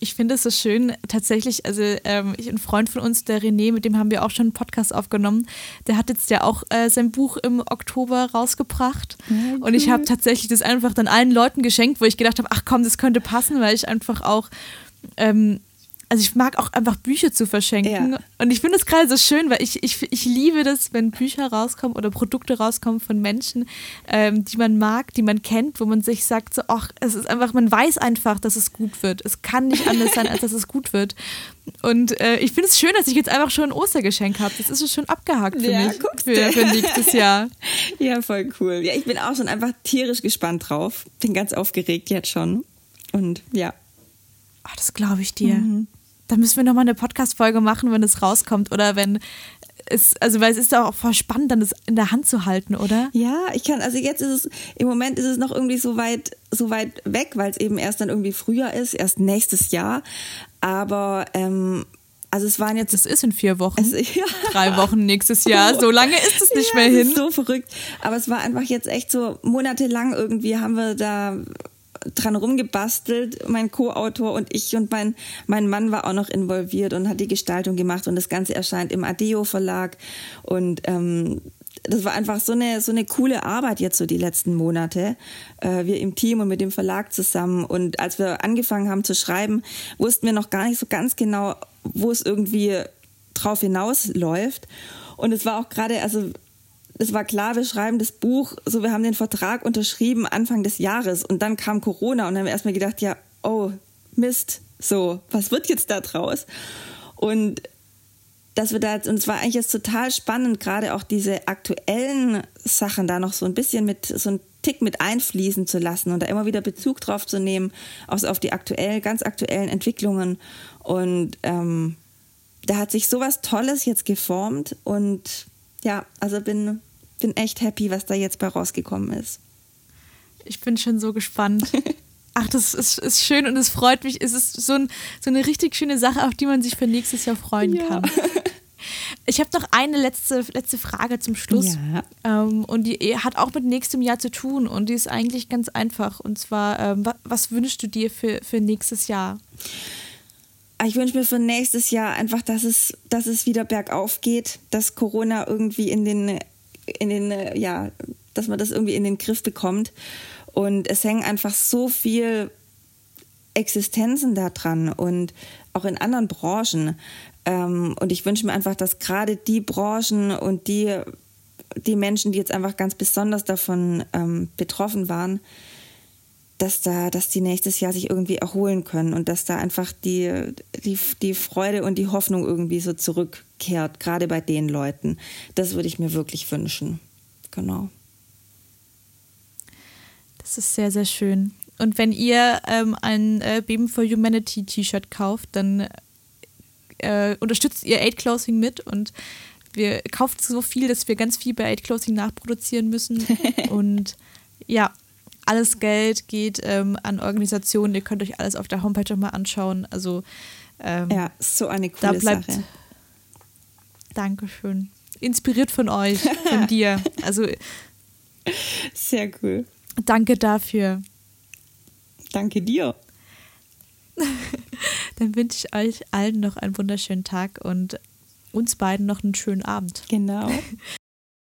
S3: ich finde es so schön, tatsächlich, also ähm, ich, ein Freund von uns, der René, mit dem haben wir auch schon einen Podcast aufgenommen, der hat jetzt ja auch äh, sein Buch im Oktober rausgebracht. Ja. Und ich habe tatsächlich das einfach dann allen Leuten geschenkt, wo ich gedacht habe, ach komm, das könnte passen, weil ich einfach auch ähm, also ich mag auch einfach Bücher zu verschenken. Ja. Und ich finde es gerade so schön, weil ich, ich, ich liebe das, wenn Bücher rauskommen oder Produkte rauskommen von Menschen, ähm, die man mag, die man kennt, wo man sich sagt, so, ach, es ist einfach, man weiß einfach, dass es gut wird. Es kann nicht anders sein, als dass es gut wird. Und äh, ich finde es schön, dass ich jetzt einfach schon ein Ostergeschenk habe. Das ist schon abgehakt für ja, mich für, für nächstes Jahr.
S4: Ja, voll cool. Ja, ich bin auch schon einfach tierisch gespannt drauf. Bin ganz aufgeregt jetzt schon. Und ja.
S3: Ach, das glaube ich dir. Mhm. Da müssen wir nochmal eine Podcast-Folge machen, wenn es rauskommt oder wenn es, also weil es ist doch auch voll spannend, dann das in der Hand zu halten, oder?
S4: Ja, ich kann, also jetzt ist es, im Moment ist es noch irgendwie so weit, so weit weg, weil es eben erst dann irgendwie früher ist, erst nächstes Jahr. Aber ähm, also es waren jetzt.
S3: Es ist in vier Wochen. Es, ja. Drei Wochen nächstes Jahr. So lange ist es nicht ja, mehr hin.
S4: so verrückt. Aber es war einfach jetzt echt so monatelang irgendwie haben wir da dran rumgebastelt, mein Co-Autor und ich und mein, mein Mann war auch noch involviert und hat die Gestaltung gemacht und das Ganze erscheint im Adeo Verlag und ähm, das war einfach so eine, so eine coole Arbeit jetzt so die letzten Monate. Äh, wir im Team und mit dem Verlag zusammen. Und als wir angefangen haben zu schreiben, wussten wir noch gar nicht so ganz genau, wo es irgendwie drauf hinausläuft. Und es war auch gerade, also es war klar, wir schreiben das Buch, so wir haben den Vertrag unterschrieben Anfang des Jahres und dann kam Corona und dann haben wir erstmal gedacht, ja, oh, Mist, so, was wird jetzt da draus? Und dass wir da, und es war eigentlich jetzt total spannend, gerade auch diese aktuellen Sachen da noch so ein bisschen mit, so ein Tick mit einfließen zu lassen und da immer wieder Bezug drauf zu nehmen, auch auf die aktuellen, ganz aktuellen Entwicklungen. Und ähm, da hat sich sowas Tolles jetzt geformt und ja, also bin bin echt happy, was da jetzt bei rausgekommen ist.
S3: Ich bin schon so gespannt. Ach, das ist, ist schön und es freut mich. Es ist so, ein, so eine richtig schöne Sache, auf die man sich für nächstes Jahr freuen ja. kann. Ich habe noch eine letzte, letzte Frage zum Schluss. Ja. Ähm, und die hat auch mit nächstem Jahr zu tun und die ist eigentlich ganz einfach. Und zwar, ähm, was, wünschst du dir für, für nächstes Jahr?
S4: ich wünsche mir für nächstes Jahr einfach, dass es, dass es wieder bergauf geht, dass Corona irgendwie in den, in den, ja, dass man das irgendwie in den Griff bekommt. Und es hängen einfach so viel Existenzen da dran und auch in anderen Branchen. Ähm, und ich wünsche mir einfach, dass gerade die Branchen und die, die Menschen, die jetzt einfach ganz besonders davon ähm, betroffen waren, dass da, dass die nächstes Jahr sich irgendwie erholen können und dass da einfach die, die, die Freude und die Hoffnung irgendwie so zurückkehrt, gerade bei den Leuten. Das würde ich mir wirklich wünschen. Genau.
S3: Das ist sehr, sehr schön. Und wenn ihr ähm, ein äh, Beben for Humanity T-Shirt kauft, dann äh, unterstützt ihr Aid Clothing mit und wir kaufen so viel, dass wir ganz viel bei Aid Clothing nachproduzieren müssen. und ja, alles Geld geht ähm, an Organisationen. Ihr könnt euch alles auf der Homepage nochmal anschauen. Also
S4: ähm, ja, so eine coole
S3: da bleibt,
S4: Sache.
S3: Dankeschön. Inspiriert von euch, von dir. Also
S4: sehr cool.
S3: Danke dafür.
S4: Danke dir.
S3: Dann wünsche ich euch allen noch einen wunderschönen Tag und uns beiden noch einen schönen Abend.
S4: Genau.